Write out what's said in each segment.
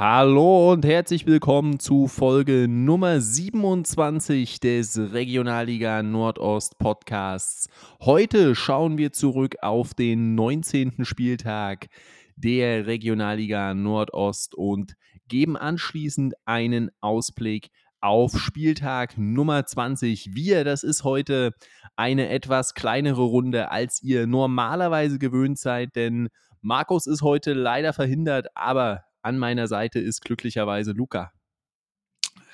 Hallo und herzlich willkommen zu Folge Nummer 27 des Regionalliga Nordost Podcasts. Heute schauen wir zurück auf den 19. Spieltag der Regionalliga Nordost und geben anschließend einen Ausblick auf Spieltag Nummer 20. Wir, das ist heute eine etwas kleinere Runde, als ihr normalerweise gewöhnt seid, denn Markus ist heute leider verhindert, aber an meiner Seite ist glücklicherweise Luca.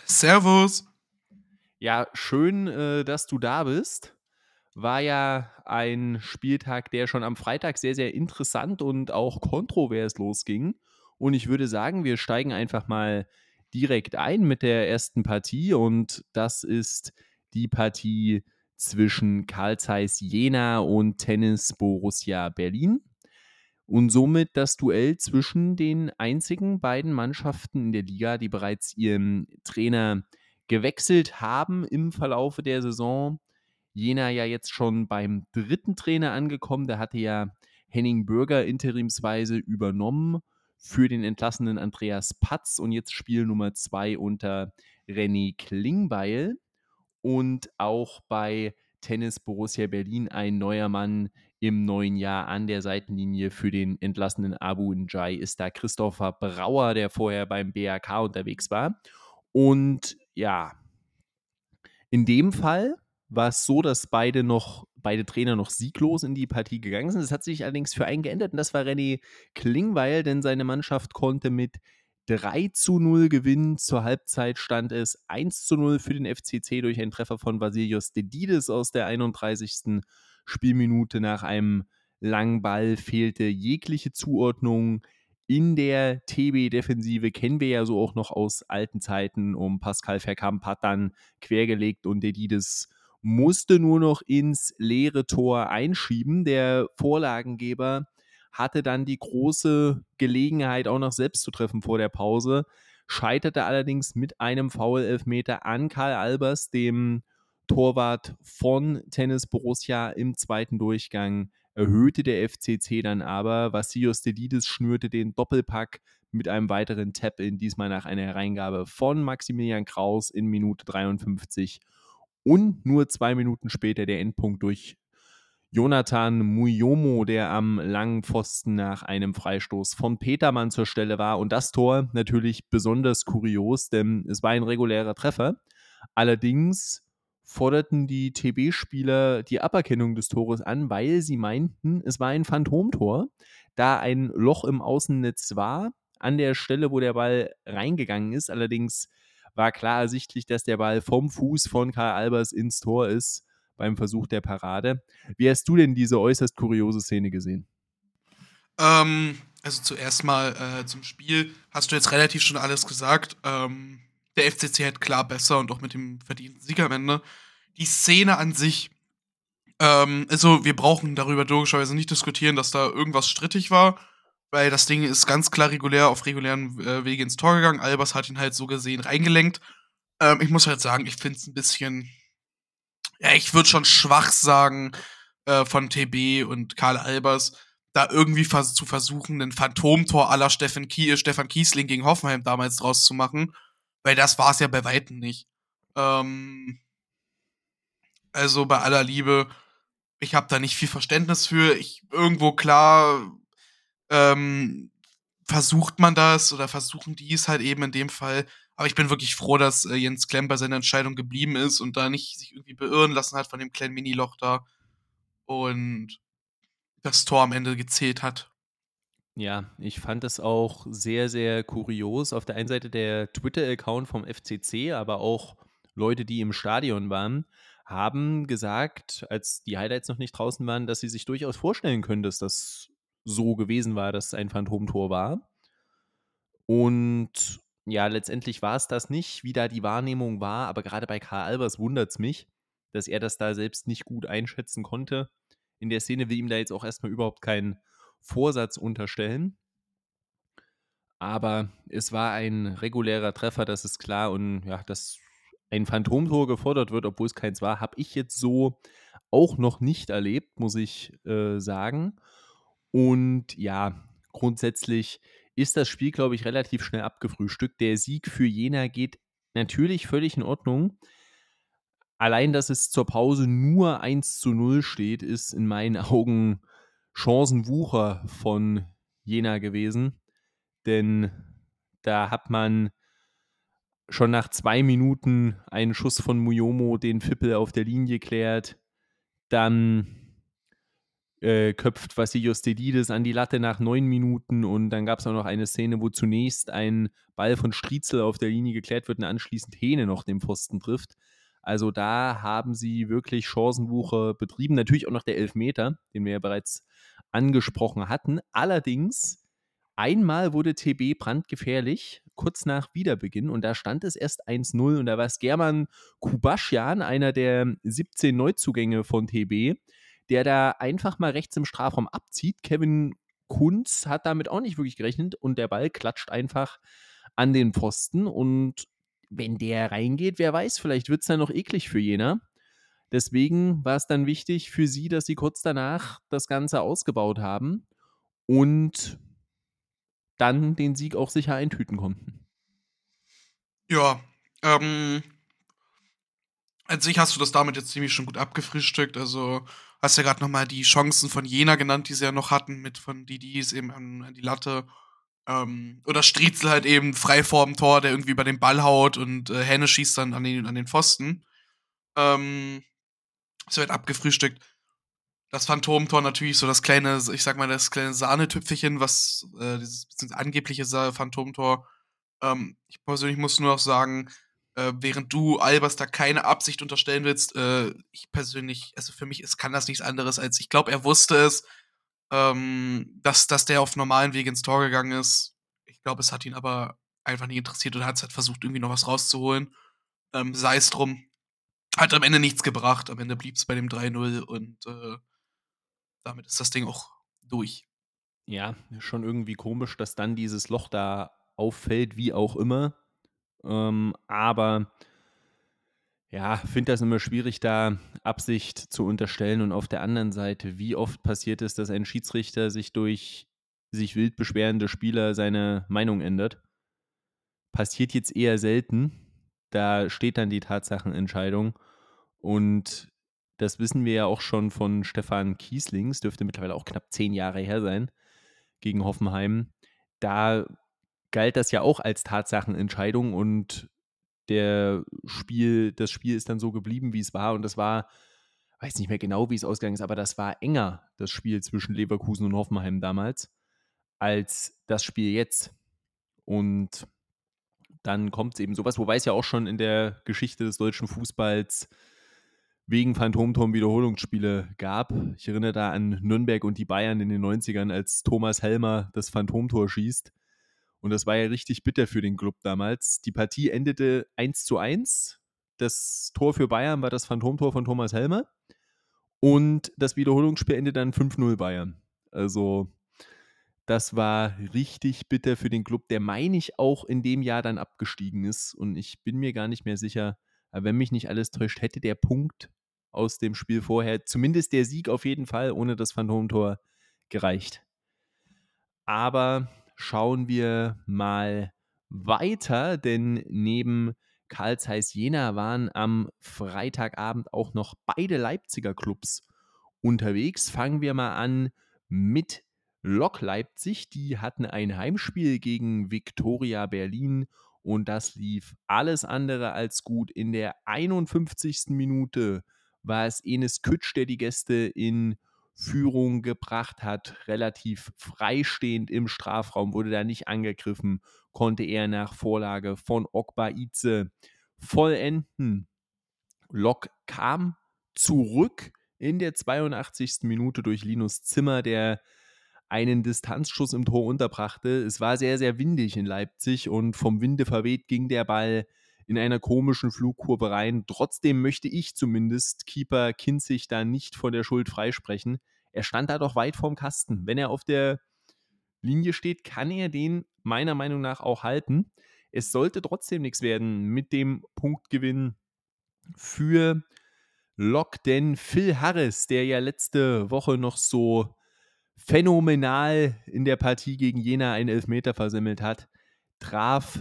Servus. Ja, schön, äh, dass du da bist. War ja ein Spieltag, der schon am Freitag sehr, sehr interessant und auch kontrovers losging. Und ich würde sagen, wir steigen einfach mal direkt ein mit der ersten Partie. Und das ist die Partie zwischen Karl Zeiss Jena und Tennis Borussia Berlin und somit das Duell zwischen den einzigen beiden Mannschaften in der Liga, die bereits ihren Trainer gewechselt haben im Verlaufe der Saison. Jena ja jetzt schon beim dritten Trainer angekommen. Da hatte ja Henning Bürger interimsweise übernommen für den entlassenen Andreas Patz und jetzt Spiel Nummer zwei unter René Klingbeil. Und auch bei Tennis Borussia Berlin ein neuer Mann im neuen Jahr an der Seitenlinie für den entlassenen Abu Njai ist da Christopher Brauer, der vorher beim BRK unterwegs war. Und ja, in dem Fall war es so, dass beide noch, beide Trainer noch sieglos in die Partie gegangen sind. Es hat sich allerdings für einen geändert und das war René Klingweil, denn seine Mannschaft konnte mit 3 zu 0 gewinnen. Zur Halbzeit stand es 1 zu 0 für den FCC durch einen Treffer von Vasilios Dedides aus der 31. Spielminute. Nach einem langen Ball fehlte jegliche Zuordnung. In der TB-Defensive kennen wir ja so auch noch aus alten Zeiten. Um Pascal Verkamp hat dann quergelegt und Dedides musste nur noch ins leere Tor einschieben. Der Vorlagengeber hatte dann die große Gelegenheit, auch noch selbst zu treffen vor der Pause, scheiterte allerdings mit einem Foul-Elfmeter an Karl Albers, dem Torwart von Tennis Borussia im zweiten Durchgang. Erhöhte der FCC dann aber. Vassilios Delidis schnürte den Doppelpack mit einem weiteren Tap-In, diesmal nach einer Hereingabe von Maximilian Kraus in Minute 53. Und nur zwei Minuten später der Endpunkt durch Jonathan Muyomo, der am langen Pfosten nach einem Freistoß von Petermann zur Stelle war. Und das Tor natürlich besonders kurios, denn es war ein regulärer Treffer. Allerdings forderten die TB-Spieler die Aberkennung des Tores an, weil sie meinten, es war ein Phantomtor, da ein Loch im Außennetz war, an der Stelle, wo der Ball reingegangen ist. Allerdings war klar ersichtlich, dass der Ball vom Fuß von Karl Albers ins Tor ist beim Versuch der Parade. Wie hast du denn diese äußerst kuriose Szene gesehen? Ähm, also zuerst mal äh, zum Spiel hast du jetzt relativ schon alles gesagt. Ähm, der FCC hat klar besser und auch mit dem verdienten Sieg am Ende. Die Szene an sich, ähm, also wir brauchen darüber logischerweise nicht diskutieren, dass da irgendwas strittig war, weil das Ding ist ganz klar regulär auf regulären äh, Wege ins Tor gegangen. Albers hat ihn halt so gesehen reingelenkt. Ähm, ich muss halt sagen, ich finde es ein bisschen ja, ich würde schon schwach sagen, äh, von TB und Karl Albers, da irgendwie zu versuchen, ein Phantomtor aller Stefan, Kie Stefan Kiesling gegen Hoffenheim damals draus zu machen, weil das war es ja bei Weitem nicht. Ähm, also bei aller Liebe, ich habe da nicht viel Verständnis für. Ich irgendwo klar ähm, versucht man das oder versuchen die es halt eben in dem Fall aber ich bin wirklich froh, dass äh, Jens Klemm bei seiner Entscheidung geblieben ist und da nicht sich irgendwie beirren lassen hat von dem kleinen Mini-Loch da. Und das Tor am Ende gezählt hat. Ja, ich fand es auch sehr, sehr kurios. Auf der einen Seite der Twitter-Account vom FCC, aber auch Leute, die im Stadion waren, haben gesagt, als die Highlights noch nicht draußen waren, dass sie sich durchaus vorstellen können, dass das so gewesen war, dass es ein Phantomtor war. Und ja, letztendlich war es das nicht, wie da die Wahrnehmung war, aber gerade bei Karl Albers wundert es mich, dass er das da selbst nicht gut einschätzen konnte. In der Szene will ihm da jetzt auch erstmal überhaupt keinen Vorsatz unterstellen. Aber es war ein regulärer Treffer, das ist klar. Und ja, dass ein Phantomtor gefordert wird, obwohl es keins war, habe ich jetzt so auch noch nicht erlebt, muss ich äh, sagen. Und ja, grundsätzlich ist das Spiel, glaube ich, relativ schnell abgefrühstückt. Der Sieg für Jena geht natürlich völlig in Ordnung. Allein, dass es zur Pause nur 1 zu 0 steht, ist in meinen Augen Chancenwucher von Jena gewesen. Denn da hat man schon nach zwei Minuten einen Schuss von Muyomo den Fippel auf der Linie klärt. Dann äh, köpft Vassilios Dedides an die Latte nach neun Minuten und dann gab es auch noch eine Szene, wo zunächst ein Ball von Striezel auf der Linie geklärt wird und anschließend Hähne noch den Pfosten trifft. Also da haben sie wirklich Chancenwucher betrieben. Natürlich auch noch der Elfmeter, den wir ja bereits angesprochen hatten. Allerdings Einmal wurde TB brandgefährlich, kurz nach Wiederbeginn, und da stand es erst 1-0 und da war es German Kubaschian, einer der 17 Neuzugänge von TB, der da einfach mal rechts im Strafraum abzieht. Kevin Kunz hat damit auch nicht wirklich gerechnet und der Ball klatscht einfach an den Pfosten und wenn der reingeht, wer weiß, vielleicht wird es dann noch eklig für jener. Deswegen war es dann wichtig für sie, dass sie kurz danach das Ganze ausgebaut haben und dann den Sieg auch sicher eintüten konnten. Ja, ähm, an sich hast du das damit jetzt ziemlich schon gut abgefrühstückt. Also hast ja gerade noch mal die Chancen von Jena genannt, die sie ja noch hatten, mit von Didis eben an, an die Latte. Ähm, oder Striezel halt eben frei vorm Tor, der irgendwie über den Ball haut und äh, Henne schießt dann an den, an den Pfosten. Ähm, das wird abgefrühstückt das Phantomtor natürlich so das kleine, ich sag mal, das kleine Sahnetüpfelchen, was äh, dieses angebliche Phantomtor. Ähm, ich persönlich muss nur noch sagen, äh, während du Albers da keine Absicht unterstellen willst, äh, ich persönlich, also für mich ist, kann das nichts anderes als, ich glaube, er wusste es, ähm, dass, dass der auf normalen Weg ins Tor gegangen ist. Ich glaube, es hat ihn aber einfach nicht interessiert und hat halt versucht, irgendwie noch was rauszuholen. Ähm, Sei es drum. Hat am Ende nichts gebracht. Am Ende blieb es bei dem 3-0 und äh, damit ist das Ding auch durch. Ja, schon irgendwie komisch, dass dann dieses Loch da auffällt, wie auch immer. Ähm, aber ja, finde das immer schwierig, da Absicht zu unterstellen. Und auf der anderen Seite, wie oft passiert es, dass ein Schiedsrichter sich durch sich wild beschwerende Spieler seine Meinung ändert? Passiert jetzt eher selten. Da steht dann die Tatsachenentscheidung. Und das wissen wir ja auch schon von Stefan Kieslings, dürfte mittlerweile auch knapp zehn Jahre her sein, gegen Hoffenheim. Da galt das ja auch als Tatsachenentscheidung und der Spiel, das Spiel ist dann so geblieben, wie es war. Und das war, weiß nicht mehr genau, wie es ausgegangen ist, aber das war enger, das Spiel zwischen Leverkusen und Hoffenheim damals, als das Spiel jetzt. Und dann kommt es eben sowas, wobei es ja auch schon in der Geschichte des deutschen Fußballs wegen Phantomturm-Wiederholungsspiele gab. Ich erinnere da an Nürnberg und die Bayern in den 90ern, als Thomas Helmer das Phantomtor schießt. Und das war ja richtig bitter für den Club damals. Die Partie endete 1 zu 1. Das Tor für Bayern war das Phantomtor von Thomas Helmer. Und das Wiederholungsspiel endete dann 5-0 Bayern. Also, das war richtig bitter für den Club, der, meine ich, auch in dem Jahr dann abgestiegen ist. Und ich bin mir gar nicht mehr sicher, aber wenn mich nicht alles täuscht, hätte der Punkt aus dem Spiel vorher, zumindest der Sieg auf jeden Fall, ohne das Phantomtor gereicht. Aber schauen wir mal weiter, denn neben Karl Zeiss Jena waren am Freitagabend auch noch beide Leipziger Clubs unterwegs. Fangen wir mal an mit Lok Leipzig. Die hatten ein Heimspiel gegen Viktoria Berlin und das lief alles andere als gut. In der 51. Minute war es Enes Kütsch, der die Gäste in Führung gebracht hat, relativ freistehend im Strafraum, wurde da nicht angegriffen, konnte er nach Vorlage von Okba Ize vollenden. Lok kam zurück in der 82. Minute durch Linus Zimmer, der einen Distanzschuss im Tor unterbrachte. Es war sehr, sehr windig in Leipzig und vom Winde verweht ging der Ball in einer komischen Flugkurve rein. Trotzdem möchte ich zumindest Keeper Kinzig da nicht von der Schuld freisprechen. Er stand da doch weit vorm Kasten. Wenn er auf der Linie steht, kann er den meiner Meinung nach auch halten. Es sollte trotzdem nichts werden mit dem Punktgewinn für Lok, denn Phil Harris, der ja letzte Woche noch so phänomenal in der Partie gegen Jena einen Elfmeter versemmelt hat, traf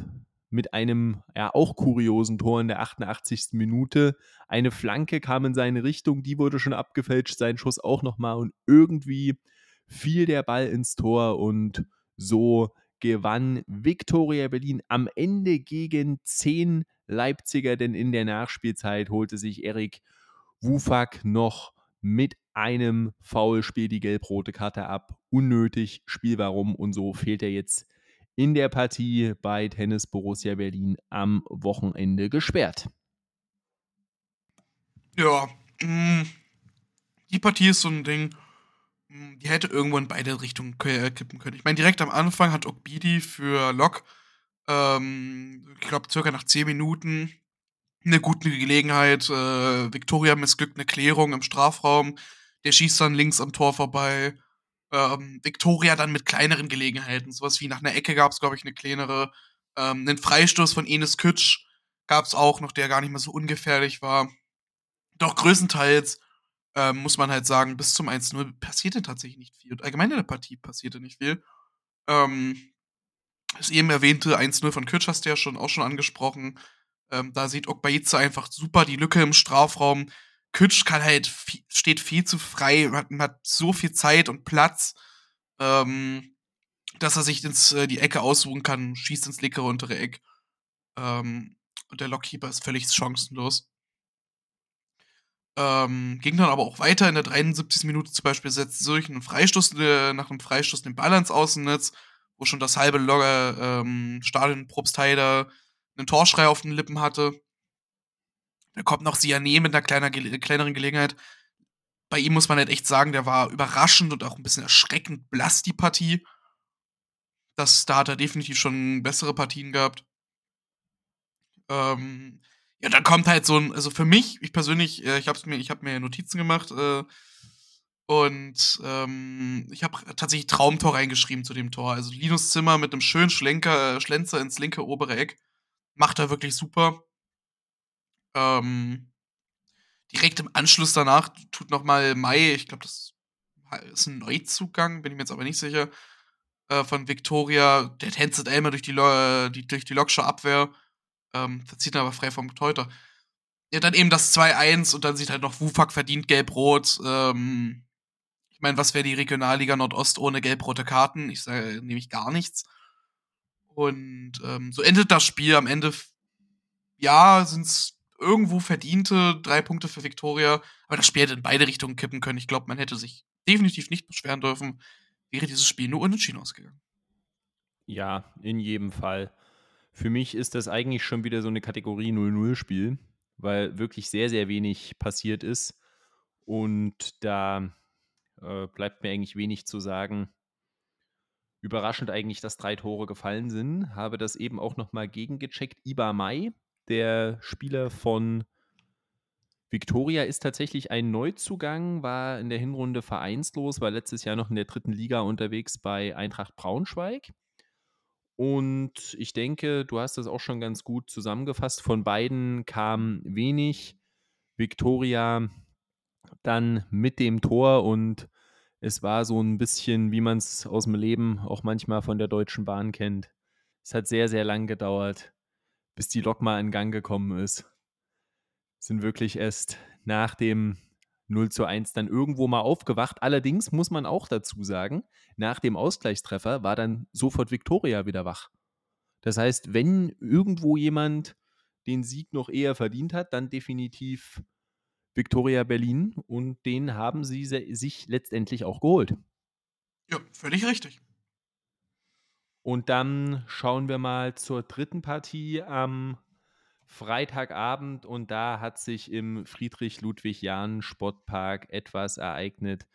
mit einem ja auch kuriosen Tor in der 88. Minute. Eine Flanke kam in seine Richtung, die wurde schon abgefälscht, sein Schuss auch nochmal und irgendwie fiel der Ball ins Tor und so gewann Viktoria Berlin am Ende gegen 10 Leipziger, denn in der Nachspielzeit holte sich Erik Wufak noch mit einem Foulspiel die gelb-rote Karte ab. Unnötig, spielwarum und so fehlt er jetzt in der Partie bei Tennis Borussia Berlin am Wochenende gesperrt. Ja, mm, die Partie ist so ein Ding, mm, die hätte irgendwo in beide Richtungen äh, kippen können. Ich meine, direkt am Anfang hat Okbidi für Lok, ähm, ich glaube, circa nach 10 Minuten eine gute Gelegenheit. Äh, Victoria missglückt eine Klärung im Strafraum. Der schießt dann links am Tor vorbei ähm, Victoria dann mit kleineren Gelegenheiten. Sowas wie nach einer Ecke gab es, glaube ich, eine kleinere. Ähm, einen Freistoß von Enes Kütsch gab es auch noch, der gar nicht mehr so ungefährlich war. Doch größtenteils ähm, muss man halt sagen, bis zum 1-0 passierte tatsächlich nicht viel. Und allgemein in der Partie passierte nicht viel. Ähm, das eben erwähnte 1-0 von Kütsch hast du ja schon, auch schon angesprochen. Ähm, da sieht Okbaize einfach super die Lücke im Strafraum. Kütsch kann halt, steht viel zu frei, hat, hat so viel Zeit und Platz, ähm, dass er sich ins, äh, die Ecke aussuchen kann, schießt ins linke untere Eck. Ähm, und der Lockkeeper ist völlig chancenlos. Ähm, ging dann aber auch weiter. In der 73. Minute zum Beispiel setzt Zürich einen Freistoß, äh, nach einem Freistoß den Ball ans Außennetz, wo schon das halbe Logger ähm, Stadion Probstheider einen Torschrei auf den Lippen hatte. Da kommt noch Siane mit einer kleiner, kleineren Gelegenheit. Bei ihm muss man halt echt sagen, der war überraschend und auch ein bisschen erschreckend blass, die Partie. Das, da hat er definitiv schon bessere Partien gehabt. Ähm, ja, dann kommt halt so ein, also für mich, ich persönlich, äh, ich hab's mir, ich habe mir Notizen gemacht äh, und ähm, ich habe tatsächlich Traumtor reingeschrieben zu dem Tor. Also Linus Zimmer mit einem schönen Schlenker, äh, Schlenzer ins linke obere Eck. Macht er wirklich super. Ähm, direkt im Anschluss danach tut noch mal Mai, ich glaube, das ist ein Neuzugang, bin ich mir jetzt aber nicht sicher, äh, von Victoria. Der tänzelt einmal durch die, Lo die, durch die Loksche Abwehr, ähm, verzieht aber frei vom Teuter. Ja, dann eben das 2-1 und dann sieht halt noch Wufak verdient gelb-rot. Ähm, ich meine, was wäre die Regionalliga Nordost ohne gelb-rote Karten? Ich sage nämlich gar nichts. Und ähm, so endet das Spiel. Am Ende, ja, sind es irgendwo verdiente drei Punkte für Viktoria, aber das Spiel hätte in beide Richtungen kippen können. Ich glaube, man hätte sich definitiv nicht beschweren dürfen, wäre dieses Spiel nur unentschieden ausgegangen. Ja, in jedem Fall. Für mich ist das eigentlich schon wieder so eine Kategorie 0-0-Spiel, weil wirklich sehr, sehr wenig passiert ist. Und da äh, bleibt mir eigentlich wenig zu sagen. Überraschend eigentlich, dass drei Tore gefallen sind. Habe das eben auch nochmal gegengecheckt. Iba Mai der Spieler von Victoria ist tatsächlich ein Neuzugang, war in der Hinrunde vereinslos, war letztes Jahr noch in der dritten Liga unterwegs bei Eintracht Braunschweig. Und ich denke, du hast das auch schon ganz gut zusammengefasst. Von beiden kam wenig. Victoria dann mit dem Tor und es war so ein bisschen, wie man es aus dem Leben auch manchmal von der Deutschen Bahn kennt. Es hat sehr, sehr lang gedauert bis die Lok mal in Gang gekommen ist. Sind wirklich erst nach dem 0 zu 1 dann irgendwo mal aufgewacht. Allerdings muss man auch dazu sagen, nach dem Ausgleichstreffer war dann sofort Viktoria wieder wach. Das heißt, wenn irgendwo jemand den Sieg noch eher verdient hat, dann definitiv Viktoria Berlin und den haben sie sich letztendlich auch geholt. Ja, völlig richtig. Und dann schauen wir mal zur dritten Partie am Freitagabend und da hat sich im Friedrich-Ludwig-Jahn-Sportpark etwas ereignet,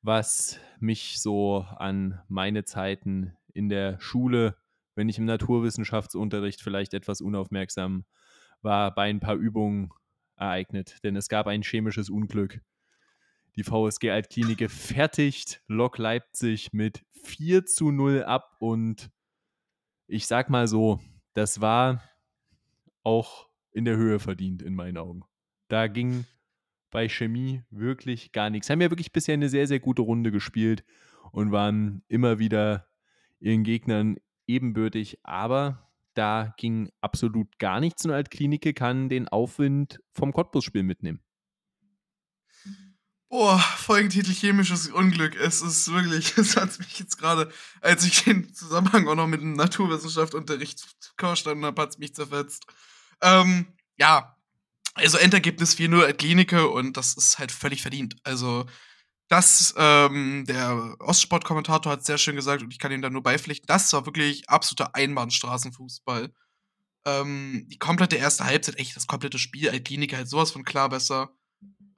was mich so an meine Zeiten in der Schule, wenn ich im Naturwissenschaftsunterricht vielleicht etwas unaufmerksam war, bei ein paar Übungen ereignet. Denn es gab ein chemisches Unglück. Die VSG Altklinike fertigt Lok Leipzig mit 4 zu 0 ab und ich sag mal so, das war auch in der Höhe verdient in meinen Augen. Da ging bei Chemie wirklich gar nichts. Haben ja wirklich bisher eine sehr, sehr gute Runde gespielt und waren immer wieder ihren Gegnern ebenbürtig. Aber da ging absolut gar nichts und Altklinike kann den Aufwind vom Cottbus-Spiel mitnehmen. Boah, Folgentitel chemisches Unglück. Es ist wirklich, es hat mich jetzt gerade, als ich den Zusammenhang auch noch mit dem Naturwissenschaftsunterricht verstanden habe, hat es mich zerfetzt. Ähm, ja, also Endergebnis 4-0 Klinike und das ist halt völlig verdient. Also, das, ähm, der Ostsport-Kommentator hat sehr schön gesagt und ich kann ihm da nur beipflichten, das war wirklich absoluter Einbahnstraßenfußball. Ähm, die komplette erste Halbzeit, echt das komplette Spiel, Altklinike halt sowas von klar besser.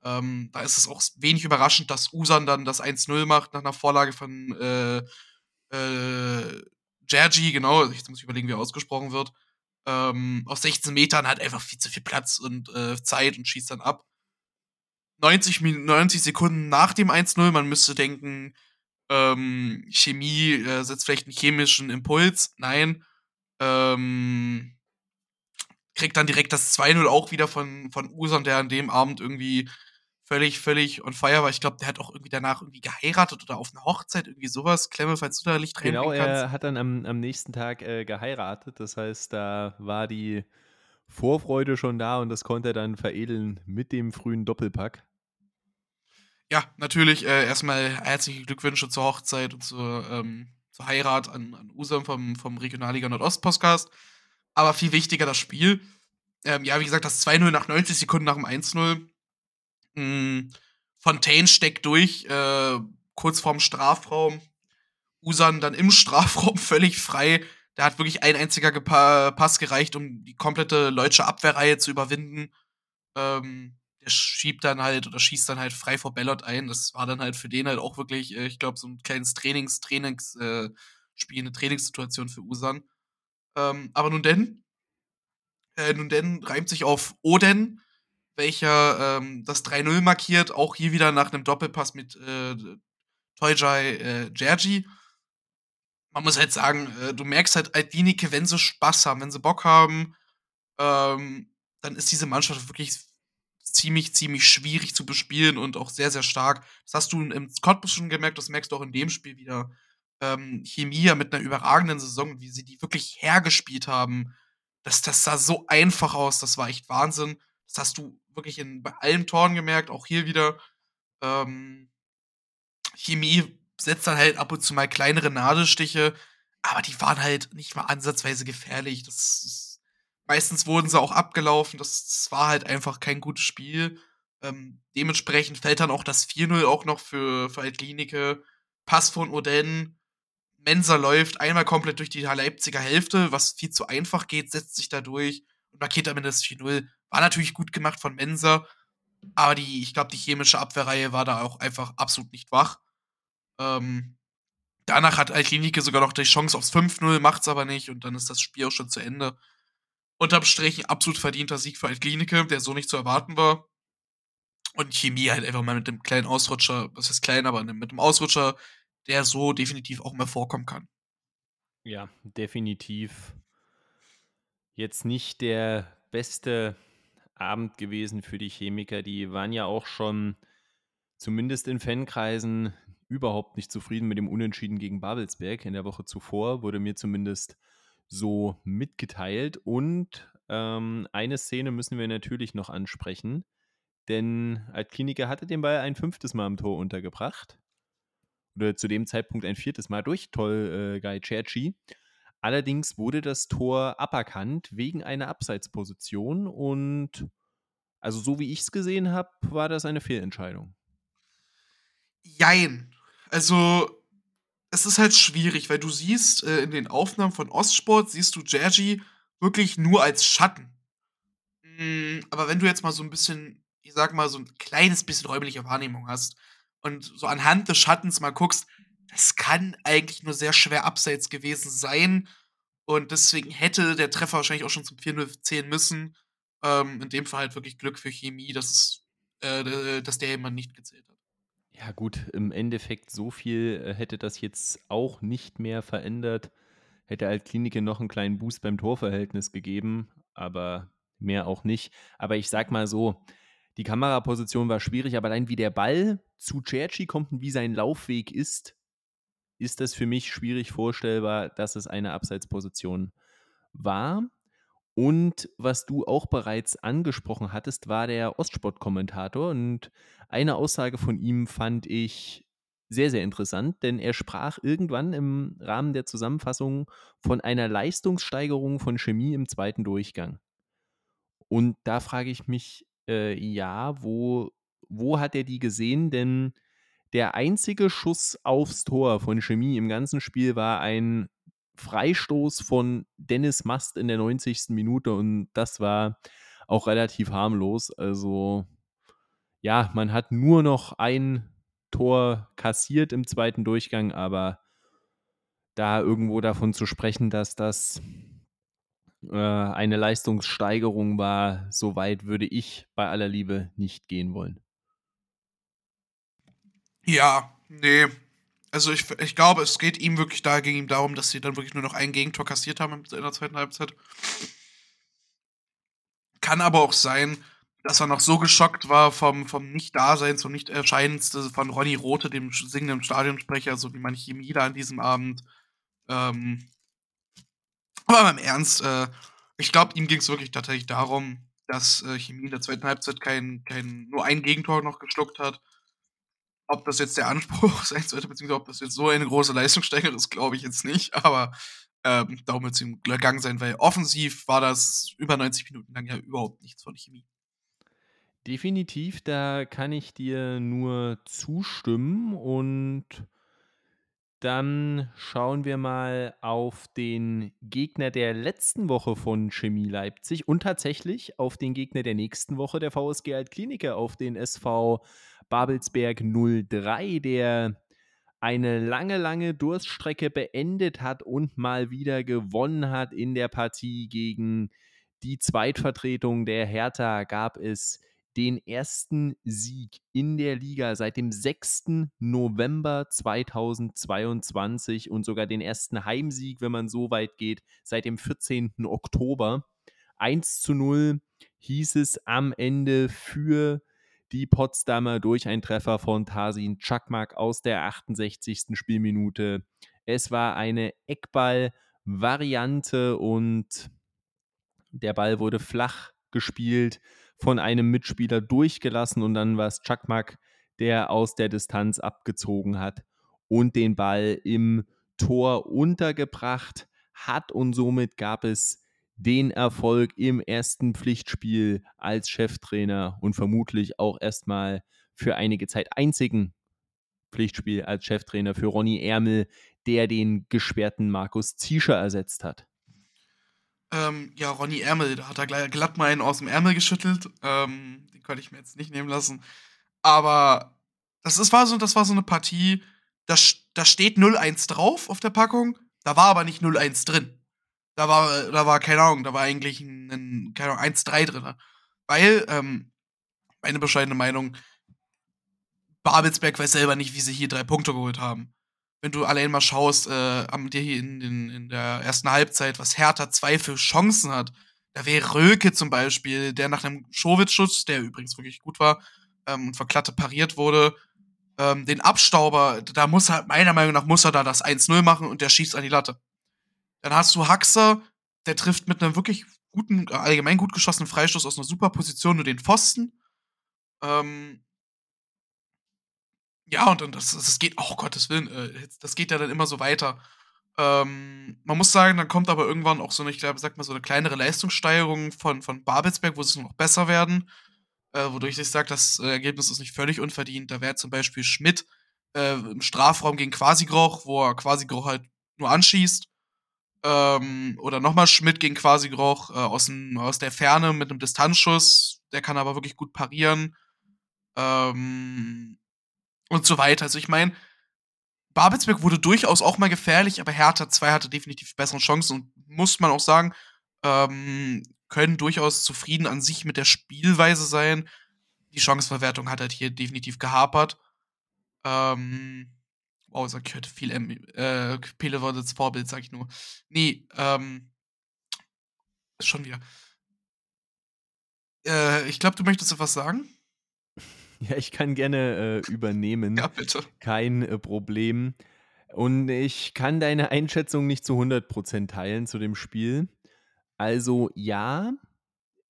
Ähm, da ist es auch wenig überraschend, dass Usan dann das 1-0 macht nach einer Vorlage von äh, äh, genau, jetzt muss ich überlegen, wie er ausgesprochen wird. Ähm, auf 16 Metern hat einfach viel zu viel Platz und äh, Zeit und schießt dann ab. 90, 90 Sekunden nach dem 1-0, man müsste denken, ähm, Chemie äh, setzt vielleicht einen chemischen Impuls. Nein. Ähm, kriegt dann direkt das 2-0 auch wieder von, von Usan, der an dem Abend irgendwie völlig, völlig on fire war. Ich glaube, der hat auch irgendwie danach irgendwie geheiratet oder auf einer Hochzeit, irgendwie sowas. Klemme, falls du da Licht Genau, er hat dann am, am nächsten Tag äh, geheiratet. Das heißt, da war die Vorfreude schon da und das konnte er dann veredeln mit dem frühen Doppelpack. Ja, natürlich äh, erstmal herzliche Glückwünsche zur Hochzeit und zur, ähm, zur Heirat an, an Usam vom, vom Regionalliga Nordost-Podcast. Aber viel wichtiger das Spiel. Ähm, ja, wie gesagt, das 2-0 nach 90 Sekunden nach dem 1-0 hm, Fontaine steckt durch, äh, kurz vorm Strafraum. Usan dann im Strafraum völlig frei. Da hat wirklich ein einziger Gepa Pass gereicht, um die komplette deutsche Abwehrreihe zu überwinden. Ähm, der schiebt dann halt oder schießt dann halt frei vor Bellot ein. Das war dann halt für den halt auch wirklich, äh, ich glaube, so ein kleines Trainings, Trainings, äh, Spiel, eine Trainingssituation für Usan. Ähm, aber nun denn, äh, nun denn reimt sich auf Oden, welcher ähm, das 3-0 markiert, auch hier wieder nach einem Doppelpass mit äh, Toyjai äh, Jergy. Man muss halt sagen, äh, du merkst halt Aldinike, wenn sie Spaß haben, wenn sie Bock haben, ähm, dann ist diese Mannschaft wirklich ziemlich, ziemlich schwierig zu bespielen und auch sehr, sehr stark. Das hast du im Cottbus schon gemerkt, das merkst du auch in dem Spiel wieder. Ähm, Chemia mit einer überragenden Saison, wie sie die wirklich hergespielt haben. Das, das sah so einfach aus, das war echt Wahnsinn. Das hast du wirklich in, bei allen Toren gemerkt, auch hier wieder. Ähm, Chemie setzt dann halt ab und zu mal kleinere Nadelstiche, aber die waren halt nicht mal ansatzweise gefährlich. Das, das meistens wurden sie auch abgelaufen. Das, das, war halt einfach kein gutes Spiel. Ähm, dementsprechend fällt dann auch das 4-0 auch noch für, für Altklinike. Pass von Oden. Mensa läuft einmal komplett durch die Leipziger Hälfte, was viel zu einfach geht, setzt sich da durch und markiert am Ende das 4-0. War natürlich gut gemacht von Mensa, aber die, ich glaube, die chemische Abwehrreihe war da auch einfach absolut nicht wach. Ähm, danach hat Alklinike sogar noch die Chance aufs 5-0, macht's aber nicht und dann ist das Spiel auch schon zu Ende. Unterm Strich ein absolut verdienter Sieg für Altklinike, der so nicht zu erwarten war. Und Chemie halt einfach mal mit dem kleinen Ausrutscher, was ist klein, aber mit dem Ausrutscher, der so definitiv auch mehr vorkommen kann. Ja, definitiv. Jetzt nicht der beste Abend gewesen für die Chemiker. Die waren ja auch schon zumindest in Fankreisen überhaupt nicht zufrieden mit dem Unentschieden gegen Babelsberg. In der Woche zuvor wurde mir zumindest so mitgeteilt. Und ähm, eine Szene müssen wir natürlich noch ansprechen, denn Altkliniker hatte den Ball ein fünftes Mal am Tor untergebracht. Oder zu dem Zeitpunkt ein viertes Mal durch Toll äh, Guy Cerci. Allerdings wurde das Tor aberkannt wegen einer Abseitsposition und also so wie ich es gesehen habe, war das eine Fehlentscheidung. Jein. Also es ist halt schwierig, weil du siehst äh, in den Aufnahmen von Ostsport siehst du Jergy wirklich nur als Schatten. Mhm, aber wenn du jetzt mal so ein bisschen, ich sag mal so ein kleines bisschen räumliche Wahrnehmung hast und so anhand des Schattens mal guckst, das kann eigentlich nur sehr schwer abseits gewesen sein. Und deswegen hätte der Treffer wahrscheinlich auch schon zum 4-0 zählen müssen. Ähm, in dem Fall halt wirklich Glück für Chemie, dass, es, äh, dass der jemand nicht gezählt hat. Ja, gut, im Endeffekt so viel äh, hätte das jetzt auch nicht mehr verändert. Hätte Altklinike noch einen kleinen Boost beim Torverhältnis gegeben, aber mehr auch nicht. Aber ich sag mal so, die Kameraposition war schwierig, aber allein wie der Ball zu Cerci kommt und wie sein Laufweg ist, ist das für mich schwierig vorstellbar, dass es eine Abseitsposition war. Und was du auch bereits angesprochen hattest, war der Ostsport-Kommentator. Und eine Aussage von ihm fand ich sehr, sehr interessant, denn er sprach irgendwann im Rahmen der Zusammenfassung von einer Leistungssteigerung von Chemie im zweiten Durchgang. Und da frage ich mich, äh, ja, wo, wo hat er die gesehen? Denn der einzige Schuss aufs Tor von Chemie im ganzen Spiel war ein Freistoß von Dennis Mast in der 90. Minute und das war auch relativ harmlos. Also ja, man hat nur noch ein Tor kassiert im zweiten Durchgang, aber da irgendwo davon zu sprechen, dass das äh, eine Leistungssteigerung war, so weit würde ich bei aller Liebe nicht gehen wollen. Ja, nee. Also ich, ich glaube, es geht ihm wirklich da, ging ihm darum, dass sie dann wirklich nur noch ein Gegentor kassiert haben in der zweiten Halbzeit. Kann aber auch sein, dass er noch so geschockt war vom, vom Nicht-Daseins, vom Nicht-Erscheinens von Ronny Rote, dem singenden Stadionsprecher, so wie man Chemie da an diesem Abend. Ähm, aber im Ernst, äh, ich glaube, ihm ging es wirklich tatsächlich darum, dass äh, Chemie in der zweiten Halbzeit kein, kein, nur ein Gegentor noch geschluckt hat. Ob das jetzt der Anspruch sein sollte, beziehungsweise ob das jetzt so eine große Leistungssteigerung ist, glaube ich jetzt nicht. Aber ähm, darum wird es ihm gegangen sein, weil offensiv war das über 90 Minuten lang ja überhaupt nichts von Chemie. Definitiv, da kann ich dir nur zustimmen und dann schauen wir mal auf den Gegner der letzten Woche von Chemie Leipzig und tatsächlich auf den Gegner der nächsten Woche der VSG Altklinike, auf den SV Babelsberg 03, der eine lange, lange Durststrecke beendet hat und mal wieder gewonnen hat in der Partie gegen die Zweitvertretung der Hertha gab es den ersten Sieg in der Liga seit dem 6. November 2022 und sogar den ersten Heimsieg, wenn man so weit geht, seit dem 14. Oktober. 1 zu 0 hieß es am Ende für die Potsdamer durch einen Treffer von Tarsin Czakmak aus der 68. Spielminute. Es war eine Eckball-Variante und der Ball wurde flach gespielt von einem Mitspieler durchgelassen und dann war es Chakmak, der aus der Distanz abgezogen hat und den Ball im Tor untergebracht hat und somit gab es den Erfolg im ersten Pflichtspiel als Cheftrainer und vermutlich auch erstmal für einige Zeit einzigen Pflichtspiel als Cheftrainer für Ronny Ärmel, der den gesperrten Markus Ziescher ersetzt hat. Ähm, ja, Ronny Ärmel, da hat er glatt mal einen aus dem Ärmel geschüttelt. Ähm, den konnte ich mir jetzt nicht nehmen lassen. Aber das, ist, war, so, das war so eine Partie, da, da steht 0-1 drauf auf der Packung, da war aber nicht 0-1 drin. Da war, da war, keine Ahnung, da war eigentlich ein, ein keine Ahnung, 1-3 drin. Weil, ähm, meine bescheidene Meinung, Babelsberg weiß selber nicht, wie sie hier drei Punkte geholt haben wenn du allein mal schaust, äh, am dir hier in, in, in der ersten Halbzeit, was Hertha zwei für Chancen hat. Da wäre Röke zum Beispiel, der nach einem Schowitz-Schuss, der übrigens wirklich gut war, ähm, und verklatte pariert wurde, ähm, den Abstauber, da muss er, meiner Meinung nach, muss er da das 1-0 machen und der schießt an die Latte. Dann hast du Haxer, der trifft mit einem wirklich guten, allgemein gut geschossenen Freistoß aus einer super Position nur den Pfosten. Ähm, ja, und dann, das, das geht, oh Gottes Willen, äh, das geht ja dann immer so weiter. Ähm, man muss sagen, dann kommt aber irgendwann auch so eine, ich glaube, sag mal, so eine kleinere Leistungssteigerung von, von Babelsberg, wo sie noch besser werden. Äh, wodurch ich sage, das äh, Ergebnis ist nicht völlig unverdient. Da wäre zum Beispiel Schmidt äh, im Strafraum gegen Quasigroch, wo er Quasigroch halt nur anschießt. Ähm, oder nochmal Schmidt gegen Quasigroch äh, aus, aus der Ferne mit einem Distanzschuss. Der kann aber wirklich gut parieren. Ähm, und so weiter. Also ich meine, Babelsberg wurde durchaus auch mal gefährlich, aber Hertha 2 hatte definitiv bessere Chancen und muss man auch sagen, ähm, können durchaus zufrieden an sich mit der Spielweise sein. Die Chanceverwertung hat halt hier definitiv gehapert. Ähm, wow, sag ich heute viel M äh, Pele war das Vorbild, sag ich nur. Nee, ähm, schon wieder. Äh, ich glaube, du möchtest etwas sagen? Ja, ich kann gerne äh, übernehmen. Ja, bitte. Kein äh, Problem. Und ich kann deine Einschätzung nicht zu 100% teilen zu dem Spiel. Also ja,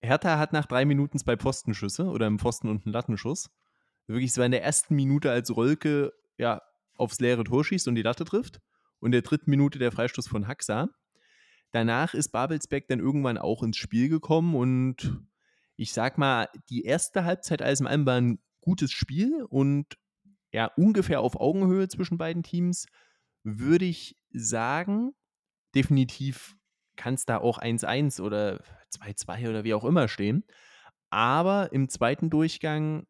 Hertha hat nach drei Minuten zwei Pfostenschüsse oder einen Pfosten und einen Lattenschuss. Wirklich, es war in der ersten Minute, als Rolke ja aufs leere Tor schießt und die Latte trifft. Und in der dritten Minute der Freistoß von Haxa. Danach ist Babelsberg dann irgendwann auch ins Spiel gekommen und ich sag mal, die erste Halbzeit alles im allem war ein gutes Spiel und ja, ungefähr auf Augenhöhe zwischen beiden Teams, würde ich sagen. Definitiv kann es da auch 1-1 oder 2-2 oder wie auch immer stehen. Aber im zweiten Durchgang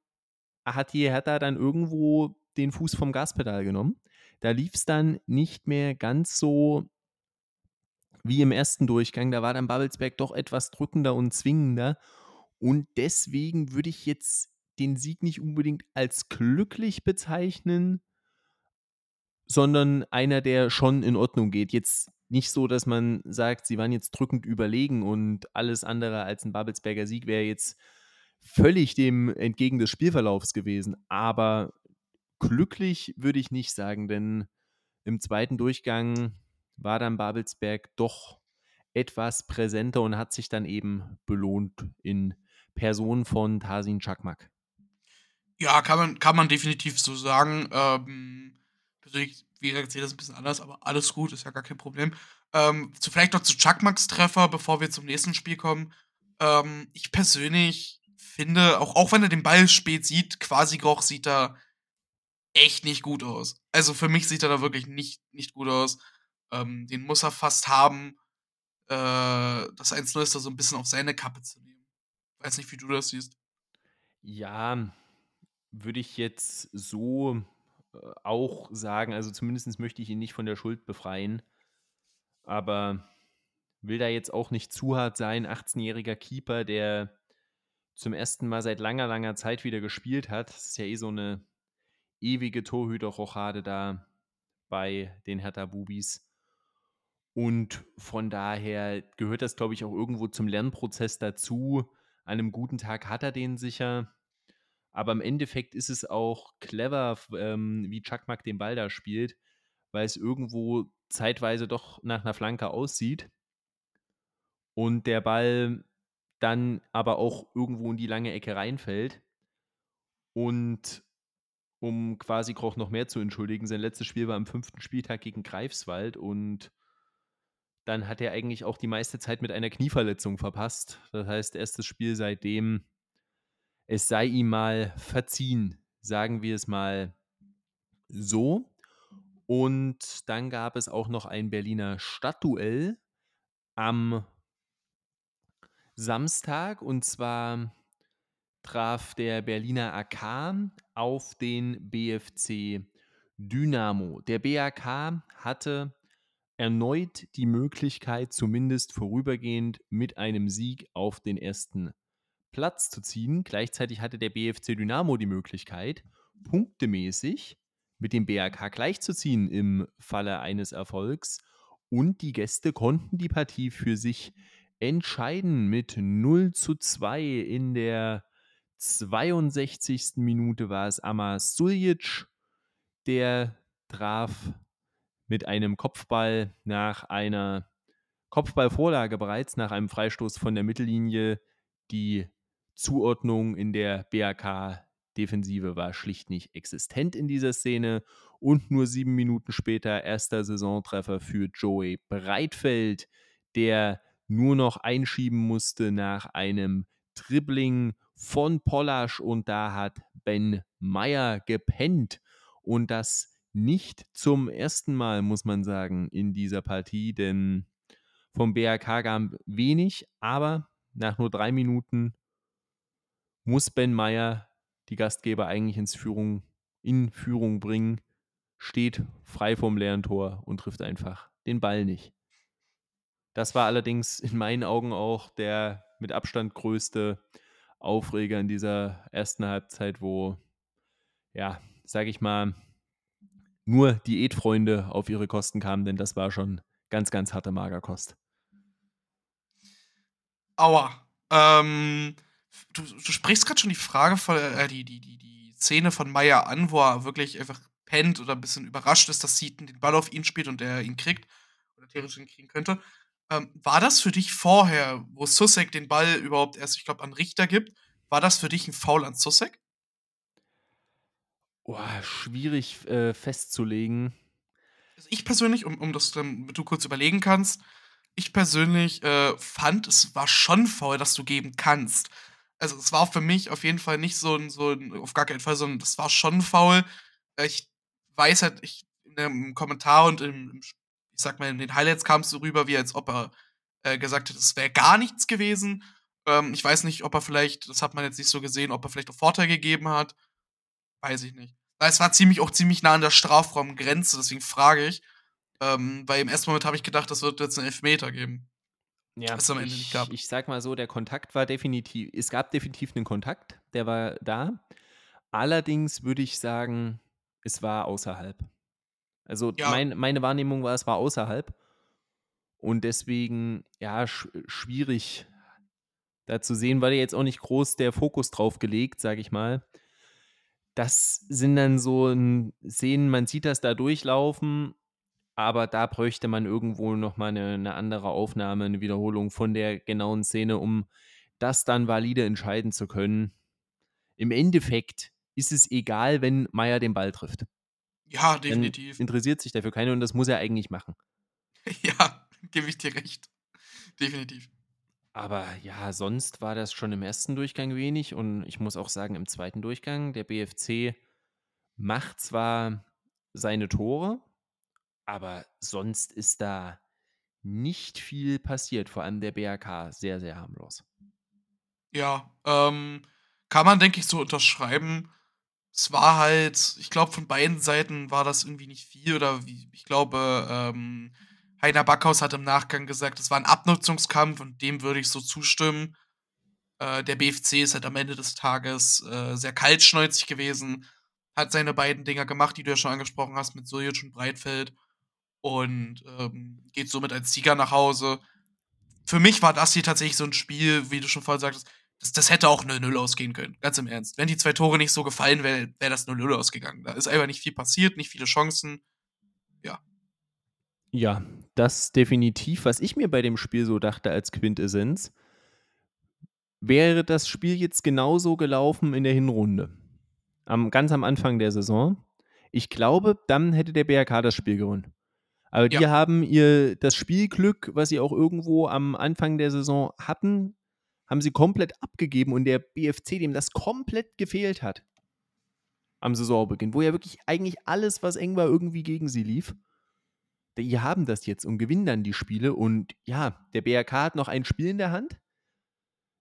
hat die Hertha dann irgendwo den Fuß vom Gaspedal genommen. Da lief es dann nicht mehr ganz so wie im ersten Durchgang. Da war dann Babelsberg doch etwas drückender und zwingender. Und deswegen würde ich jetzt den Sieg nicht unbedingt als glücklich bezeichnen, sondern einer, der schon in Ordnung geht. Jetzt nicht so, dass man sagt, sie waren jetzt drückend überlegen und alles andere als ein Babelsberger Sieg wäre jetzt völlig dem entgegen des Spielverlaufs gewesen. Aber glücklich würde ich nicht sagen, denn im zweiten Durchgang war dann Babelsberg doch etwas präsenter und hat sich dann eben belohnt in Person von Tasin Chakmak. Ja, kann man, kann man definitiv so sagen. Ähm, persönlich, wie gesagt, sehe das ein bisschen anders, aber alles gut, ist ja gar kein Problem. Ähm, zu, vielleicht noch zu Chakmaks Treffer, bevor wir zum nächsten Spiel kommen. Ähm, ich persönlich finde, auch, auch wenn er den Ball spät sieht, quasi Groch sieht da echt nicht gut aus. Also für mich sieht er da wirklich nicht, nicht gut aus. Ähm, den muss er fast haben. Äh, das 1-0 ist da so ein bisschen auf seine Kappe zu nehmen. Weiß nicht, wie du das siehst. Ja, würde ich jetzt so äh, auch sagen. Also zumindest möchte ich ihn nicht von der Schuld befreien. Aber will da jetzt auch nicht zu hart sein. 18-jähriger Keeper, der zum ersten Mal seit langer, langer Zeit wieder gespielt hat. Das ist ja eh so eine ewige Torhüter-Rochade da bei den Hertha-Bubis. Und von daher gehört das, glaube ich, auch irgendwo zum Lernprozess dazu. An einem guten Tag hat er den sicher. Aber im Endeffekt ist es auch clever, ähm, wie Chakmak den Ball da spielt, weil es irgendwo zeitweise doch nach einer Flanke aussieht. Und der Ball dann aber auch irgendwo in die lange Ecke reinfällt. Und um quasi Kroch noch mehr zu entschuldigen, sein letztes Spiel war am fünften Spieltag gegen Greifswald und dann hat er eigentlich auch die meiste Zeit mit einer Knieverletzung verpasst. Das heißt, erstes Spiel seitdem, es sei ihm mal verziehen, sagen wir es mal so. Und dann gab es auch noch ein Berliner Stadtduell am Samstag und zwar traf der Berliner AK auf den BFC Dynamo. Der BAK hatte erneut die Möglichkeit, zumindest vorübergehend mit einem Sieg auf den ersten Platz zu ziehen. Gleichzeitig hatte der BFC Dynamo die Möglichkeit, punktemäßig mit dem BAK gleichzuziehen im Falle eines Erfolgs. Und die Gäste konnten die Partie für sich entscheiden mit 0 zu 2 in der 62. Minute war es Amar Suljic, der traf mit einem Kopfball nach einer Kopfballvorlage bereits, nach einem Freistoß von der Mittellinie. Die Zuordnung in der BAK-Defensive war schlicht nicht existent in dieser Szene. Und nur sieben Minuten später erster Saisontreffer für Joey Breitfeld, der nur noch einschieben musste nach einem Dribbling von Pollasch und da hat Ben Meyer gepennt und das nicht zum ersten Mal, muss man sagen, in dieser Partie, denn vom BRK gab wenig, aber nach nur drei Minuten muss Ben Meyer die Gastgeber eigentlich ins Führung, in Führung bringen, steht frei vom leeren Tor und trifft einfach den Ball nicht. Das war allerdings in meinen Augen auch der mit Abstand größte Aufreger in dieser ersten Halbzeit, wo, ja, sage ich mal, nur Diätfreunde auf ihre Kosten kamen, denn das war schon ganz, ganz harte Magerkost. Aua. Ähm, du, du sprichst gerade schon die Frage von, äh, die, die, die, die Szene von Meier an, wo er wirklich einfach pennt oder ein bisschen überrascht ist, dass Seaton den Ball auf ihn spielt und er ihn kriegt oder theoretisch ihn kriegen könnte. Ähm, war das für dich vorher, wo Susek den Ball überhaupt erst, ich glaube, an Richter gibt, war das für dich ein Foul an Susek? Oh, schwierig äh, festzulegen. Also ich persönlich, um, um das damit du kurz überlegen kannst, ich persönlich äh, fand, es war schon faul, dass du geben kannst. Also es war für mich auf jeden Fall nicht so ein, so ein auf gar keinen Fall, sondern das war schon faul. Äh, ich weiß halt, ich, im Kommentar und im, ich sag mal, in den Highlights kam es so rüber, wie als ob er äh, gesagt hat, es wäre gar nichts gewesen. Ähm, ich weiß nicht, ob er vielleicht, das hat man jetzt nicht so gesehen, ob er vielleicht auch Vorteil gegeben hat. Weiß ich nicht. Es war ziemlich auch ziemlich nah an der Strafraumgrenze, deswegen frage ich. Ähm, weil im ersten Moment habe ich gedacht, das wird jetzt einen Elfmeter geben. Ja, am Ende ich, nicht gab. ich sag mal so, der Kontakt war definitiv, es gab definitiv einen Kontakt, der war da. Allerdings würde ich sagen, es war außerhalb. Also ja. mein, meine Wahrnehmung war, es war außerhalb. Und deswegen, ja, sch schwierig da zu sehen, weil ja jetzt auch nicht groß der Fokus drauf gelegt, sage ich mal. Das sind dann so Szenen, man sieht das da durchlaufen, aber da bräuchte man irgendwo nochmal eine, eine andere Aufnahme, eine Wiederholung von der genauen Szene, um das dann valide entscheiden zu können. Im Endeffekt ist es egal, wenn Meier den Ball trifft. Ja, definitiv. Interessiert sich dafür keiner und das muss er eigentlich machen. Ja, gebe ich dir recht. Definitiv. Aber ja, sonst war das schon im ersten Durchgang wenig und ich muss auch sagen, im zweiten Durchgang, der BFC macht zwar seine Tore, aber sonst ist da nicht viel passiert, vor allem der BRK sehr, sehr harmlos. Ja, ähm, kann man, denke ich, so unterschreiben. Es war halt, ich glaube, von beiden Seiten war das irgendwie nicht viel oder wie, ich glaube, ähm, Heiner Backhaus hat im Nachgang gesagt, es war ein Abnutzungskampf und dem würde ich so zustimmen. Äh, der BFC ist halt am Ende des Tages äh, sehr kaltschnäuzig gewesen, hat seine beiden Dinger gemacht, die du ja schon angesprochen hast, mit Suljic und Breitfeld und ähm, geht somit als Sieger nach Hause. Für mich war das hier tatsächlich so ein Spiel, wie du schon vorhin sagtest, das, das hätte auch 0-0 ausgehen können, ganz im Ernst. Wenn die zwei Tore nicht so gefallen wären, wäre das 0-0 ausgegangen. Da ist einfach nicht viel passiert, nicht viele Chancen. Ja. Ja, das definitiv. Was ich mir bei dem Spiel so dachte als Quintessenz, wäre das Spiel jetzt genauso gelaufen in der Hinrunde. Am, ganz am Anfang der Saison. Ich glaube, dann hätte der BRK das Spiel gewonnen. Aber die ja. haben ihr das Spielglück, was sie auch irgendwo am Anfang der Saison hatten, haben sie komplett abgegeben und der BFC, dem das komplett gefehlt hat am Saisonbeginn, wo ja wirklich eigentlich alles, was eng war, irgendwie gegen sie lief die haben das jetzt und gewinnen dann die Spiele. Und ja, der BRK hat noch ein Spiel in der Hand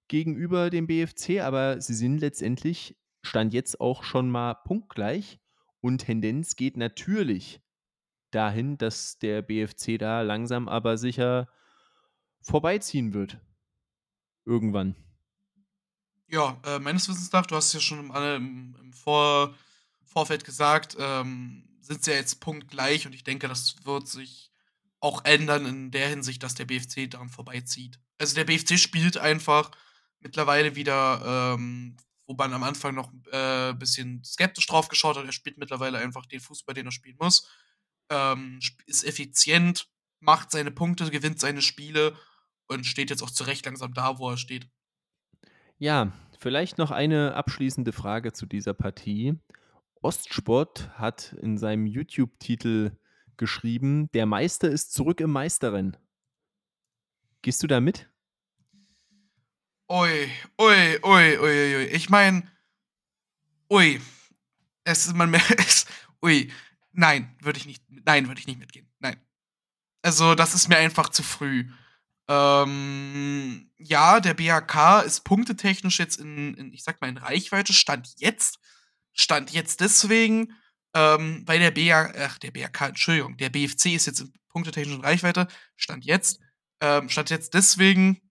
gegenüber dem BFC, aber sie sind letztendlich, stand jetzt auch schon mal punktgleich. Und Tendenz geht natürlich dahin, dass der BFC da langsam aber sicher vorbeiziehen wird. Irgendwann. Ja, äh, meines Wissens nach, du hast es ja schon im, im, Vor, Vorfeld gesagt, ähm, sind sie ja jetzt punktgleich und ich denke, das wird sich auch ändern in der Hinsicht, dass der BFC daran vorbeizieht. Also der BFC spielt einfach mittlerweile wieder, ähm, wo man am Anfang noch ein äh, bisschen skeptisch drauf geschaut hat. Er spielt mittlerweile einfach den Fußball, den er spielen muss. Ähm, ist effizient, macht seine Punkte, gewinnt seine Spiele und steht jetzt auch zu Recht langsam da, wo er steht. Ja, vielleicht noch eine abschließende Frage zu dieser Partie. Ostsport hat in seinem YouTube-Titel geschrieben, der Meister ist zurück im Meisterrennen. Gehst du da mit? Ui, ui, ui, ui, ui. Ich meine, ui. Es ist, man es, ui. Nein, würde ich nicht, nein, würde ich nicht mitgehen. Nein. Also, das ist mir einfach zu früh. Ähm, ja, der BHK ist punktetechnisch jetzt in, in, ich sag mal, in Reichweite, stand jetzt. Stand jetzt deswegen, ähm, weil der BR, ach, der BRK, Entschuldigung, der BFC ist jetzt in punktetechnischen Reichweite, stand jetzt, ähm, stand jetzt deswegen,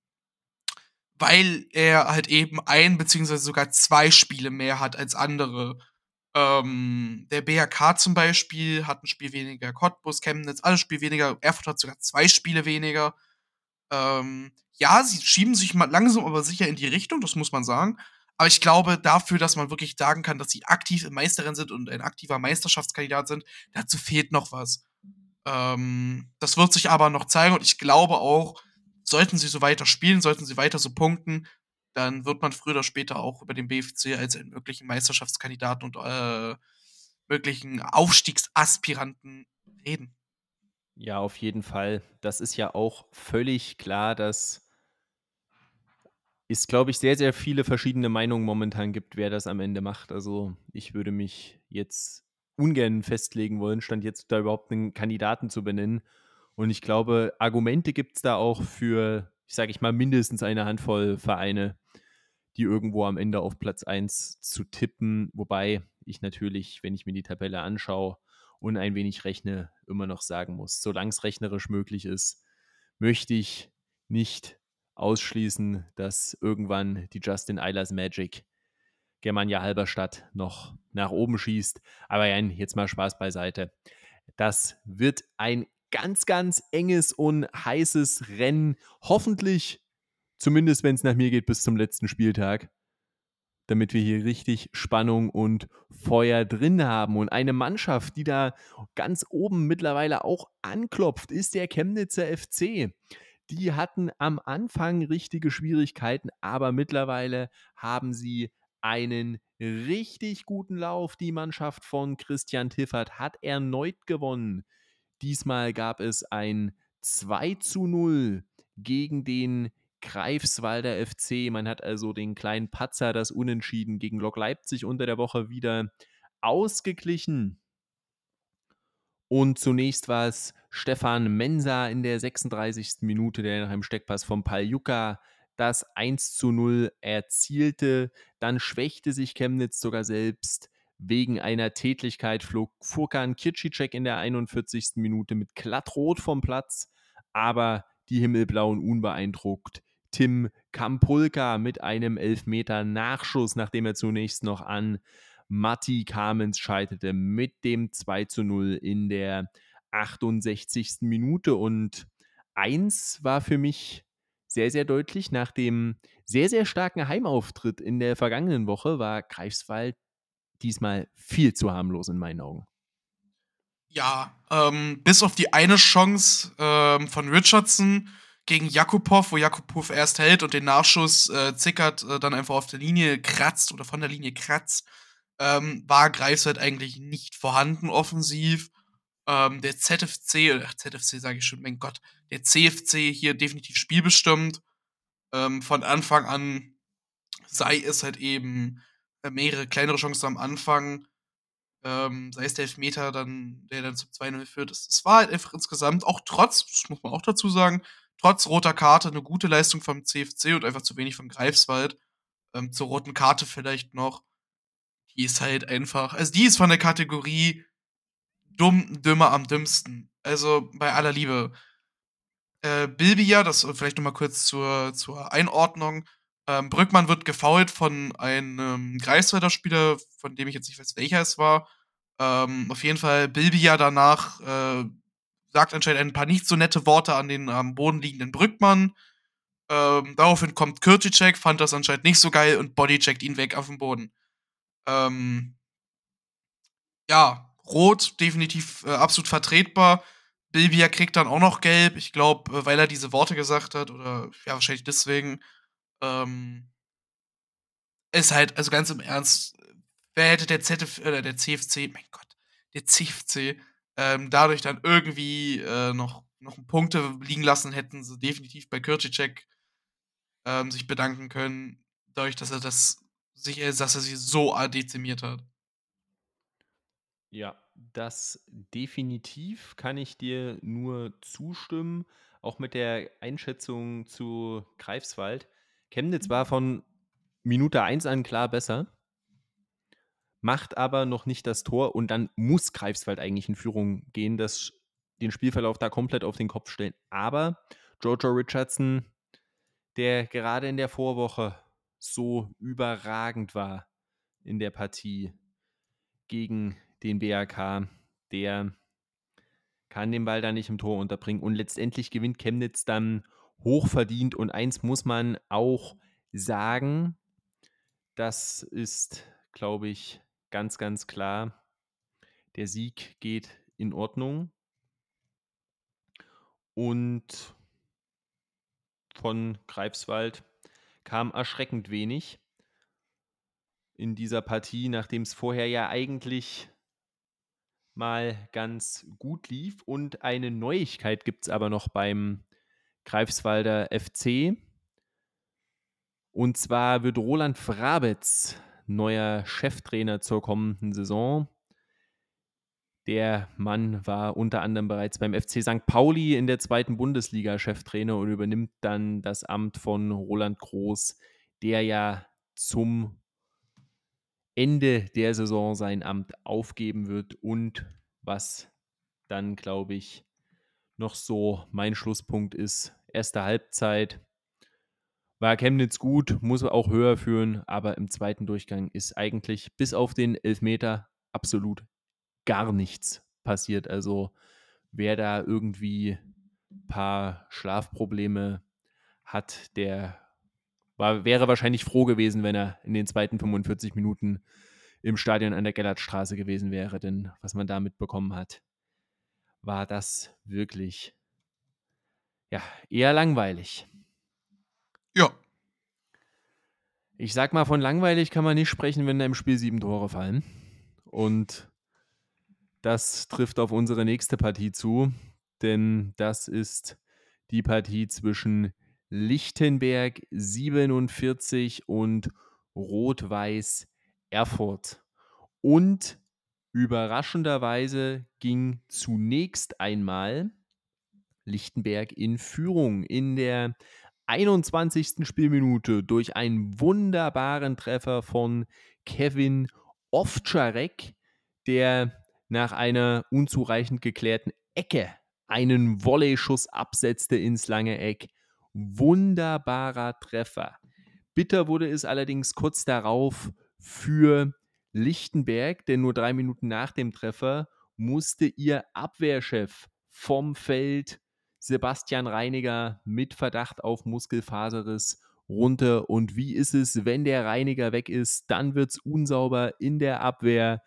weil er halt eben ein beziehungsweise sogar zwei Spiele mehr hat als andere. Ähm, der BRK zum Beispiel hat ein Spiel weniger, Cottbus, Chemnitz, alles Spiel weniger, Erfurt hat sogar zwei Spiele weniger. Ähm, ja, sie schieben sich mal langsam aber sicher in die Richtung, das muss man sagen. Aber ich glaube, dafür, dass man wirklich sagen kann, dass sie aktiv im Meisterrennen sind und ein aktiver Meisterschaftskandidat sind, dazu fehlt noch was. Ähm, das wird sich aber noch zeigen und ich glaube auch, sollten sie so weiter spielen, sollten sie weiter so punkten, dann wird man früher oder später auch über den BFC als einen möglichen Meisterschaftskandidaten und äh, möglichen Aufstiegsaspiranten reden. Ja, auf jeden Fall. Das ist ja auch völlig klar, dass es, glaube ich, sehr, sehr viele verschiedene Meinungen momentan gibt, wer das am Ende macht. Also ich würde mich jetzt ungern festlegen wollen, stand jetzt da überhaupt einen Kandidaten zu benennen. Und ich glaube, Argumente gibt es da auch für, ich sage ich mal, mindestens eine Handvoll Vereine, die irgendwo am Ende auf Platz 1 zu tippen. Wobei ich natürlich, wenn ich mir die Tabelle anschaue und ein wenig rechne, immer noch sagen muss, solange es rechnerisch möglich ist, möchte ich nicht ausschließen, dass irgendwann die Justin Eilers Magic Germania Halberstadt noch nach oben schießt. Aber ja, jetzt mal Spaß beiseite. Das wird ein ganz, ganz enges und heißes Rennen. Hoffentlich, zumindest wenn es nach mir geht, bis zum letzten Spieltag. Damit wir hier richtig Spannung und Feuer drin haben. Und eine Mannschaft, die da ganz oben mittlerweile auch anklopft, ist der Chemnitzer FC. Die hatten am Anfang richtige Schwierigkeiten, aber mittlerweile haben sie einen richtig guten Lauf. Die Mannschaft von Christian Tiffert hat erneut gewonnen. Diesmal gab es ein 2 zu 0 gegen den Greifswalder FC. Man hat also den kleinen Patzer, das Unentschieden gegen Lok Leipzig unter der Woche wieder ausgeglichen. Und zunächst war es Stefan Mensa in der 36. Minute, der nach einem Steckpass vom Paljuka das 1 zu 0 erzielte. Dann schwächte sich Chemnitz sogar selbst. Wegen einer Tätlichkeit flog Furkan Kircicek in der 41. Minute mit glattrot vom Platz, aber die Himmelblauen unbeeindruckt. Tim Kampulka mit einem Elfmeter Nachschuss, nachdem er zunächst noch an Matti Kamens scheiterte mit dem 2 zu 0 in der 68. Minute. Und eins war für mich sehr, sehr deutlich. Nach dem sehr, sehr starken Heimauftritt in der vergangenen Woche war Greifswald diesmal viel zu harmlos in meinen Augen. Ja, ähm, bis auf die eine Chance ähm, von Richardson gegen Jakubov, wo Jakubov erst hält und den Nachschuss äh, zickert, äh, dann einfach auf der Linie kratzt oder von der Linie kratzt, ähm, war Greifswald eigentlich nicht vorhanden offensiv. Ähm, der ZFC, oder ZFC sage ich schon, mein Gott, der CFC hier definitiv spielbestimmt. Ähm, von Anfang an sei es halt eben äh, mehrere kleinere Chancen am Anfang, ähm, sei es der Elfmeter, dann, der dann zum 2-0 führt. Es war halt einfach insgesamt, auch trotz, das muss man auch dazu sagen, trotz roter Karte eine gute Leistung vom CFC und einfach zu wenig von Greifswald. Ähm, zur roten Karte vielleicht noch. Die ist halt einfach, also die ist von der Kategorie dumm, dümmer am dümmsten. Also bei aller Liebe. Äh, Bilbia, das vielleicht noch mal kurz zur, zur Einordnung. Ähm, Brückmann wird gefault von einem Greifswalder Spieler, von dem ich jetzt nicht weiß, welcher es war. Ähm, auf jeden Fall Bilbia danach äh, sagt anscheinend ein paar nicht so nette Worte an den am Boden liegenden Brückmann. Ähm, daraufhin kommt Kirticek, fand das anscheinend nicht so geil und bodycheckt ihn weg auf den Boden. Ähm, ja, Rot definitiv äh, absolut vertretbar. Bilbia kriegt dann auch noch gelb. Ich glaube, äh, weil er diese Worte gesagt hat oder ja, wahrscheinlich deswegen. Ähm, ist halt, also ganz im Ernst, wer hätte der ZF, äh, der CFC, mein Gott, der CFC, ähm, dadurch dann irgendwie äh, noch, noch Punkte liegen lassen, hätten sie definitiv bei Kirchicek ähm, sich bedanken können, dadurch, dass er das sich, dass er sie so dezimiert hat. Ja, das definitiv kann ich dir nur zustimmen, auch mit der Einschätzung zu Greifswald. Chemnitz war von Minute 1 an klar besser, macht aber noch nicht das Tor und dann muss Greifswald eigentlich in Führung gehen, das den Spielverlauf da komplett auf den Kopf stellen. Aber Jojo Richardson, der gerade in der Vorwoche so überragend war in der Partie gegen den BAK, der kann den Ball da nicht im Tor unterbringen. Und letztendlich gewinnt Chemnitz dann hochverdient. Und eins muss man auch sagen, das ist, glaube ich, ganz, ganz klar. Der Sieg geht in Ordnung. Und von Greifswald kam erschreckend wenig in dieser Partie, nachdem es vorher ja eigentlich mal ganz gut lief. Und eine Neuigkeit gibt es aber noch beim Greifswalder FC. Und zwar wird Roland Frabetz neuer Cheftrainer zur kommenden Saison. Der Mann war unter anderem bereits beim FC St. Pauli in der zweiten Bundesliga Cheftrainer und übernimmt dann das Amt von Roland Groß, der ja zum Ende der Saison sein Amt aufgeben wird und was dann, glaube ich, noch so mein Schlusspunkt ist. Erste Halbzeit war Chemnitz gut, muss auch höher führen, aber im zweiten Durchgang ist eigentlich bis auf den Elfmeter absolut gar nichts passiert. Also wer da irgendwie ein paar Schlafprobleme hat, der war, wäre wahrscheinlich froh gewesen, wenn er in den zweiten 45 Minuten im Stadion an der Gellertstraße gewesen wäre. Denn was man da mitbekommen hat, war das wirklich ja, eher langweilig. Ja. Ich sag mal, von langweilig kann man nicht sprechen, wenn da im Spiel sieben Tore fallen. Und das trifft auf unsere nächste Partie zu, denn das ist die Partie zwischen Lichtenberg 47 und Rot-Weiß Erfurt. Und überraschenderweise ging zunächst einmal Lichtenberg in Führung in der 21. Spielminute durch einen wunderbaren Treffer von Kevin Ovtcharek, der nach einer unzureichend geklärten Ecke einen Volley-Schuss absetzte ins lange Eck. Wunderbarer Treffer. Bitter wurde es allerdings kurz darauf für Lichtenberg, denn nur drei Minuten nach dem Treffer musste ihr Abwehrchef vom Feld Sebastian Reiniger mit Verdacht auf Muskelfaserriss runter. Und wie ist es, wenn der Reiniger weg ist? Dann wird es unsauber in der Abwehr.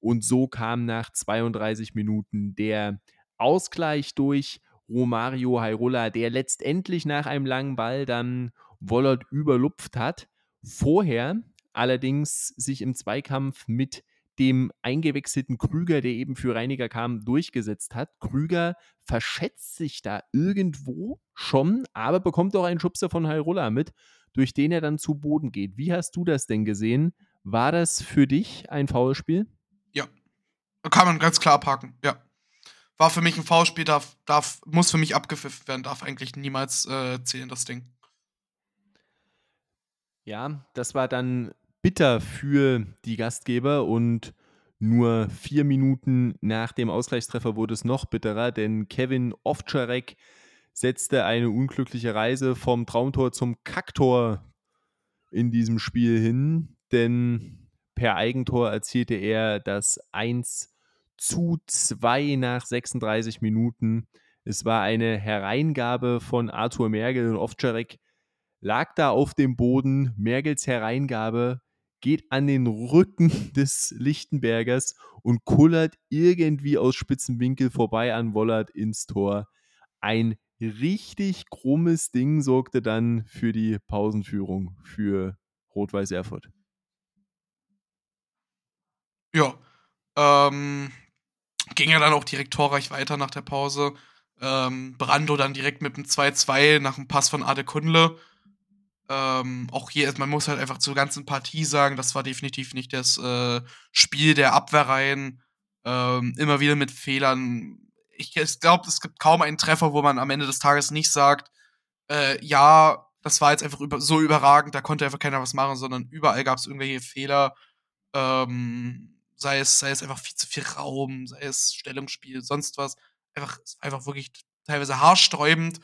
Und so kam nach 32 Minuten der Ausgleich durch Romario Hairola, der letztendlich nach einem langen Ball dann Wollert überlupft hat. Vorher allerdings sich im Zweikampf mit dem eingewechselten Krüger, der eben für Reiniger kam, durchgesetzt hat. Krüger verschätzt sich da irgendwo schon, aber bekommt auch einen Schubser von Hairola mit, durch den er dann zu Boden geht. Wie hast du das denn gesehen? War das für dich ein Foulspiel? Ja. Kann man ganz klar packen, ja. War für mich ein Foulspiel, darf, darf, muss für mich abgepfiffen werden, darf eigentlich niemals äh, zählen, das Ding. Ja, das war dann bitter für die Gastgeber und nur vier Minuten nach dem Ausgleichstreffer wurde es noch bitterer, denn Kevin Ovtcharek setzte eine unglückliche Reise vom Traumtor zum Kacktor in diesem Spiel hin, denn per Eigentor erzielte er das 1 zu 2 nach 36 Minuten. Es war eine Hereingabe von Arthur Mergel und Ovtcharek lag da auf dem Boden. Mergels Hereingabe geht an den Rücken des Lichtenbergers und kullert irgendwie aus spitzen Winkel vorbei an Wollert ins Tor. Ein richtig krummes Ding sorgte dann für die Pausenführung für Rot-Weiß Erfurt. Ja, ähm, ging ja dann auch direkt torreich weiter nach der Pause. Ähm, Brando dann direkt mit dem 2-2 nach dem Pass von Ade Kundle. Ähm, auch hier, man muss halt einfach zur ganzen Partie sagen, das war definitiv nicht das äh, Spiel der Abwehrreihen. Ähm, immer wieder mit Fehlern. Ich, ich glaube, es gibt kaum einen Treffer, wo man am Ende des Tages nicht sagt, äh, ja, das war jetzt einfach über, so überragend, da konnte einfach keiner was machen, sondern überall gab es irgendwelche Fehler. Ähm, sei es, sei es einfach viel zu viel Raum, sei es Stellungsspiel, sonst was. Einfach, einfach wirklich teilweise haarsträubend.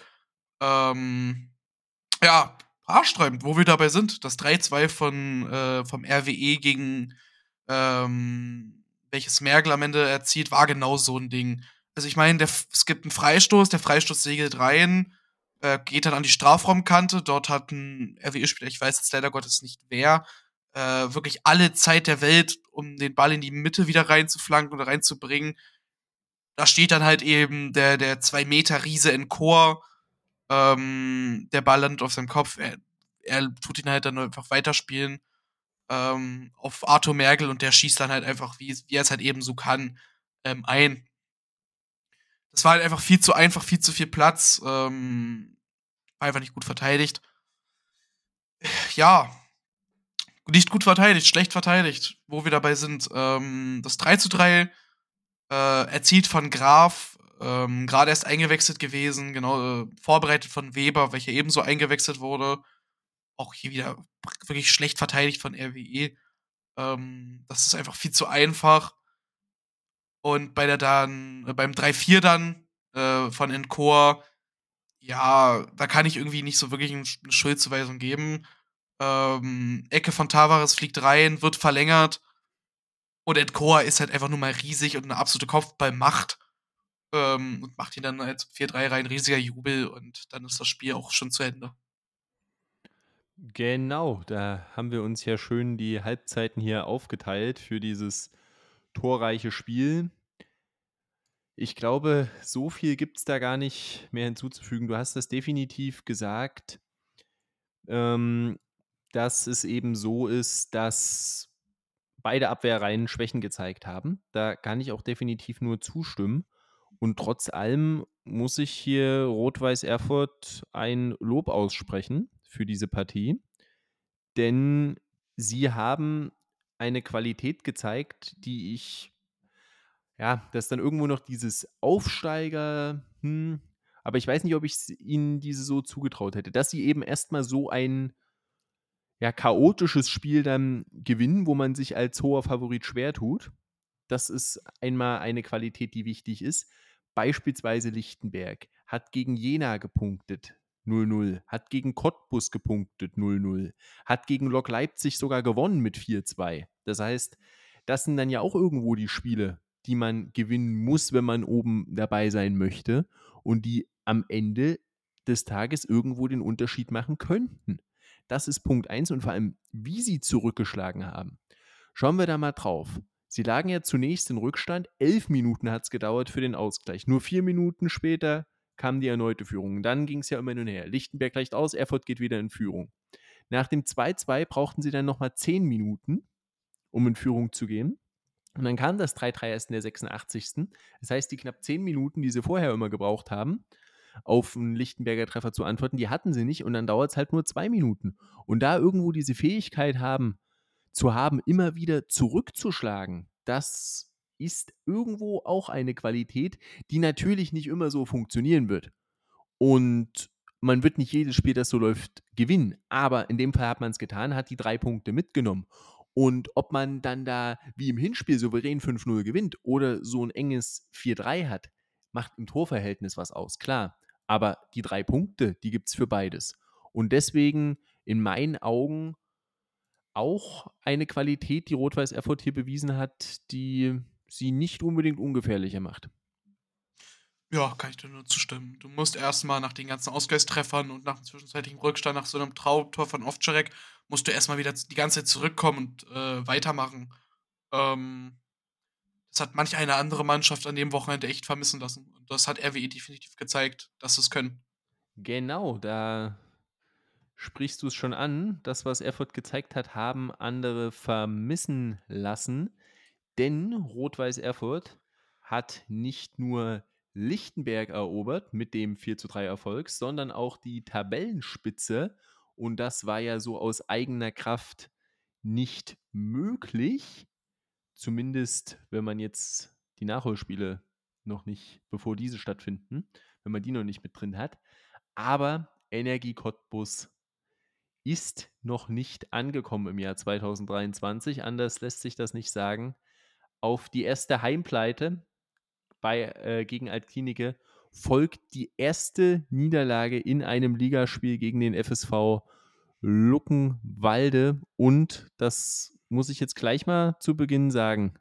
Ähm, ja, haarsträubend, wo wir dabei sind. Das 3-2 von, äh, vom RWE gegen ähm, welches Merkel am Ende erzielt, war genau so ein Ding. Also ich meine, es gibt einen Freistoß, der Freistoß segelt rein, äh, geht dann an die Strafraumkante. Dort hat ein RWE-Spieler, ich weiß jetzt leider Gottes nicht wer, äh, wirklich alle Zeit der Welt, um den Ball in die Mitte wieder reinzuflanken oder reinzubringen. Da steht dann halt eben der, der zwei Meter Riese in Chor. Ähm, der Ball landet auf seinem Kopf. Er, er tut ihn halt dann einfach weiterspielen ähm, auf Arthur Merkel und der schießt dann halt einfach, wie, wie er es halt eben so kann, ähm, ein. Das war halt einfach viel zu einfach, viel zu viel Platz. Ähm, war einfach nicht gut verteidigt. Ja, nicht gut verteidigt, schlecht verteidigt, wo wir dabei sind. Ähm, das 3 zu 3 äh, erzielt von Graf, ähm, gerade erst eingewechselt gewesen, genau, äh, vorbereitet von Weber, welcher ebenso eingewechselt wurde. Auch hier wieder wirklich schlecht verteidigt von RWE. Ähm, das ist einfach viel zu einfach. Und bei der dann, äh, beim 3-4 dann äh, von Encore, ja, da kann ich irgendwie nicht so wirklich eine Schuldzuweisung geben. Ähm, Ecke von Tavares fliegt rein, wird verlängert. Und Encore ist halt einfach nur mal riesig und eine absolute Kopfballmacht. Ähm, und macht ihn dann als 4-3 rein, riesiger Jubel und dann ist das Spiel auch schon zu Ende. Genau, da haben wir uns ja schön die Halbzeiten hier aufgeteilt für dieses torreiche Spiel. Ich glaube, so viel gibt es da gar nicht mehr hinzuzufügen. Du hast das definitiv gesagt, ähm, dass es eben so ist, dass beide Abwehrreihen Schwächen gezeigt haben. Da kann ich auch definitiv nur zustimmen. Und trotz allem muss ich hier Rot-Weiß Erfurt ein Lob aussprechen für diese Partie, denn sie haben eine Qualität gezeigt, die ich, ja, das ist dann irgendwo noch dieses Aufsteiger, hm, aber ich weiß nicht, ob ich ihnen diese so zugetraut hätte, dass sie eben erstmal so ein ja, chaotisches Spiel dann gewinnen, wo man sich als hoher Favorit schwer tut. Das ist einmal eine Qualität, die wichtig ist. Beispielsweise Lichtenberg hat gegen Jena gepunktet, 0-0, hat gegen Cottbus gepunktet, 0-0, hat gegen Lok Leipzig sogar gewonnen mit 4-2. Das heißt, das sind dann ja auch irgendwo die Spiele, die man gewinnen muss, wenn man oben dabei sein möchte und die am Ende des Tages irgendwo den Unterschied machen könnten. Das ist Punkt 1 und vor allem, wie sie zurückgeschlagen haben. Schauen wir da mal drauf. Sie lagen ja zunächst in Rückstand. Elf Minuten hat es gedauert für den Ausgleich. Nur vier Minuten später kam die erneute Führung. Dann ging es ja immer hin und her. Lichtenberg gleicht aus, Erfurt geht wieder in Führung. Nach dem 2-2 brauchten sie dann nochmal zehn Minuten, um in Führung zu gehen. Und dann kam das 3-3 erst in der 86. Das heißt, die knapp zehn Minuten, die sie vorher immer gebraucht haben, auf einen Lichtenberger Treffer zu antworten, die hatten sie nicht und dann dauert es halt nur zwei Minuten. Und da irgendwo diese Fähigkeit haben, zu haben, immer wieder zurückzuschlagen, das ist irgendwo auch eine Qualität, die natürlich nicht immer so funktionieren wird. Und man wird nicht jedes Spiel, das so läuft, gewinnen. Aber in dem Fall hat man es getan, hat die drei Punkte mitgenommen. Und ob man dann da wie im Hinspiel souverän 5-0 gewinnt oder so ein enges 4-3 hat, macht im Torverhältnis was aus, klar. Aber die drei Punkte, die gibt es für beides. Und deswegen in meinen Augen auch eine Qualität, die Rot-Weiß Erfurt hier bewiesen hat, die sie nicht unbedingt ungefährlicher macht. Ja, kann ich dir nur zustimmen. Du musst erstmal nach den ganzen Ausgleichstreffern und nach dem zwischenzeitlichen Rückstand, nach so einem Traumtor von Ovtcharek, musst du erstmal wieder die ganze Zeit zurückkommen und äh, weitermachen. Ähm, das hat manch eine andere Mannschaft an dem Wochenende echt vermissen lassen. Und das hat RWE definitiv gezeigt, dass sie es können. Genau, da sprichst du es schon an. Das, was Erfurt gezeigt hat, haben andere vermissen lassen. Denn Rot-Weiß Erfurt hat nicht nur Lichtenberg erobert mit dem 4 zu 3 Erfolg, sondern auch die Tabellenspitze. Und das war ja so aus eigener Kraft nicht möglich. Zumindest, wenn man jetzt die Nachholspiele noch nicht, bevor diese stattfinden, wenn man die noch nicht mit drin hat. Aber Energie Cottbus ist noch nicht angekommen im Jahr 2023. Anders lässt sich das nicht sagen. Auf die erste Heimpleite bei, äh, gegen Altklinike folgt die erste Niederlage in einem Ligaspiel gegen den FSV Luckenwalde. Und das muss ich jetzt gleich mal zu Beginn sagen,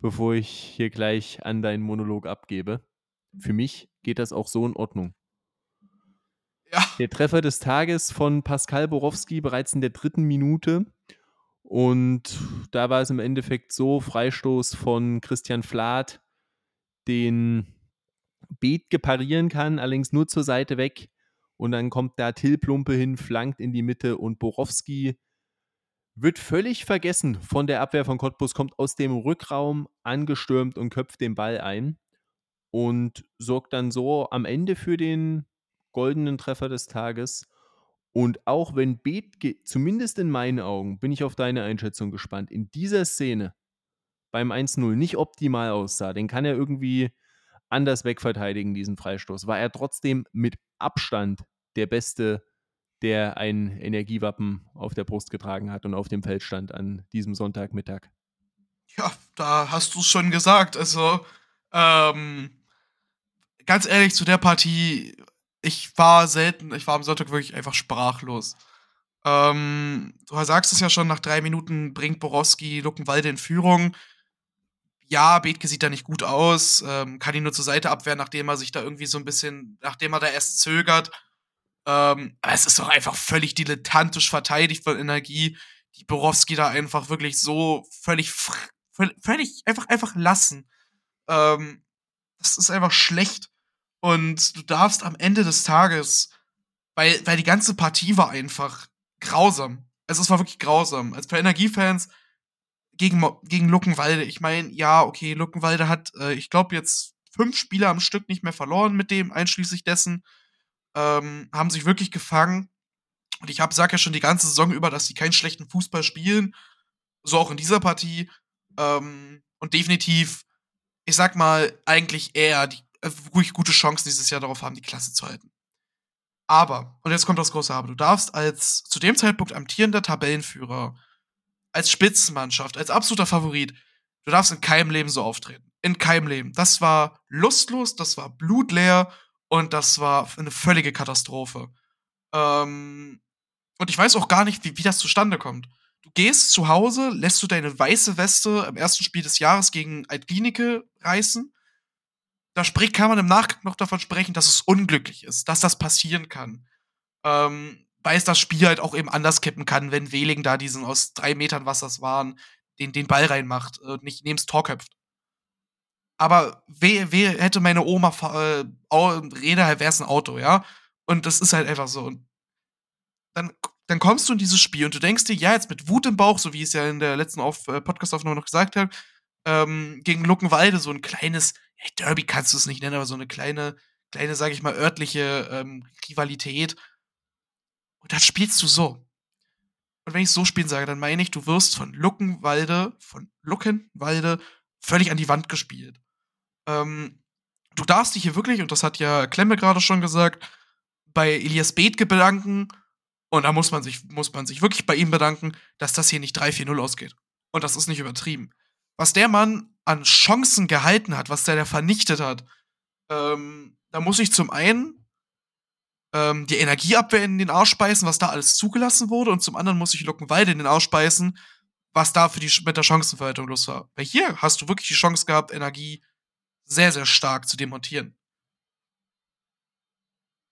bevor ich hier gleich an deinen Monolog abgebe. Für mich geht das auch so in Ordnung. Ja. Der Treffer des Tages von Pascal Borowski bereits in der dritten Minute. Und da war es im Endeffekt so: Freistoß von Christian Flath, den Bethke parieren kann, allerdings nur zur Seite weg. Und dann kommt da Till Plumpe hin, flankt in die Mitte und Borowski wird völlig vergessen von der Abwehr von Cottbus, kommt aus dem Rückraum angestürmt und köpft den Ball ein und sorgt dann so am Ende für den goldenen Treffer des Tages. Und auch wenn Bethke, zumindest in meinen Augen, bin ich auf deine Einschätzung gespannt, in dieser Szene beim 1-0 nicht optimal aussah, den kann er irgendwie anders wegverteidigen, diesen Freistoß, war er trotzdem mit Abstand der beste der ein Energiewappen auf der Brust getragen hat und auf dem Feld stand an diesem Sonntagmittag. Ja, da hast du es schon gesagt. Also, ähm, ganz ehrlich, zu der Partie, ich war selten, ich war am Sonntag wirklich einfach sprachlos. Ähm, du sagst es ja schon, nach drei Minuten bringt Borowski Luckenwalde in Führung. Ja, Bethke sieht da nicht gut aus, ähm, kann ihn nur zur Seite abwehren, nachdem er sich da irgendwie so ein bisschen, nachdem er da erst zögert. Ähm, aber es ist doch einfach völlig dilettantisch verteidigt von Energie, die Borowski da einfach wirklich so völlig, völlig einfach, einfach lassen. Ähm, das ist einfach schlecht. Und du darfst am Ende des Tages, weil, weil die ganze Partie war einfach grausam. Also es war wirklich grausam. Als für Energiefans gegen, gegen Luckenwalde, ich meine, ja, okay, Luckenwalde hat, äh, ich glaube, jetzt fünf Spieler am Stück nicht mehr verloren mit dem, einschließlich dessen ähm, haben sich wirklich gefangen. Und ich sag ja schon die ganze Saison über, dass sie keinen schlechten Fußball spielen. So auch in dieser Partie. Ähm, und definitiv, ich sag mal, eigentlich eher die ruhig gute Chancen dieses Jahr darauf haben, die Klasse zu halten. Aber, und jetzt kommt das große Aber, du darfst als zu dem Zeitpunkt amtierender Tabellenführer, als Spitzenmannschaft, als absoluter Favorit, du darfst in keinem Leben so auftreten. In keinem Leben. Das war lustlos, das war blutleer und das war eine völlige Katastrophe. Ähm, und ich weiß auch gar nicht, wie, wie das zustande kommt. Du gehst zu Hause, lässt du deine weiße Weste im ersten Spiel des Jahres gegen Altlinike reißen. Da spricht, kann man im Nachgang noch davon sprechen, dass es unglücklich ist, dass das passieren kann. Ähm, weil es das Spiel halt auch eben anders kippen kann, wenn Wehling da diesen aus drei Metern, was das waren, den, den Ball reinmacht und nicht neben das Tor köpft. Aber wer, wer hätte meine Oma äh, Rede, wäre es ein Auto, ja? Und das ist halt einfach so. Und dann, dann kommst du in dieses Spiel und du denkst dir, ja, jetzt mit Wut im Bauch, so wie ich es ja in der letzten Auf äh, Podcast-Aufnahme noch gesagt habe, ähm, gegen Luckenwalde so ein kleines, Derby kannst du es nicht nennen, aber so eine kleine, kleine, sag ich mal, örtliche ähm, Rivalität. Und dann spielst du so. Und wenn ich so spielen sage, dann meine ich, du wirst von Luckenwalde, von Luckenwalde völlig an die Wand gespielt. Ähm, du darfst dich hier wirklich, und das hat ja Klemme gerade schon gesagt, bei Elias Bethke bedanken. Und da muss man, sich, muss man sich wirklich bei ihm bedanken, dass das hier nicht 3-4-0 ausgeht. Und das ist nicht übertrieben. Was der Mann an Chancen gehalten hat, was der da vernichtet hat, ähm, da muss ich zum einen ähm, die Energieabwehr in den Arsch speisen, was da alles zugelassen wurde, und zum anderen muss ich Luckenwalde in den Arsch speisen, was da für die, mit der Chancenverhaltung los war. Weil hier hast du wirklich die Chance gehabt, Energie sehr, sehr stark zu demontieren.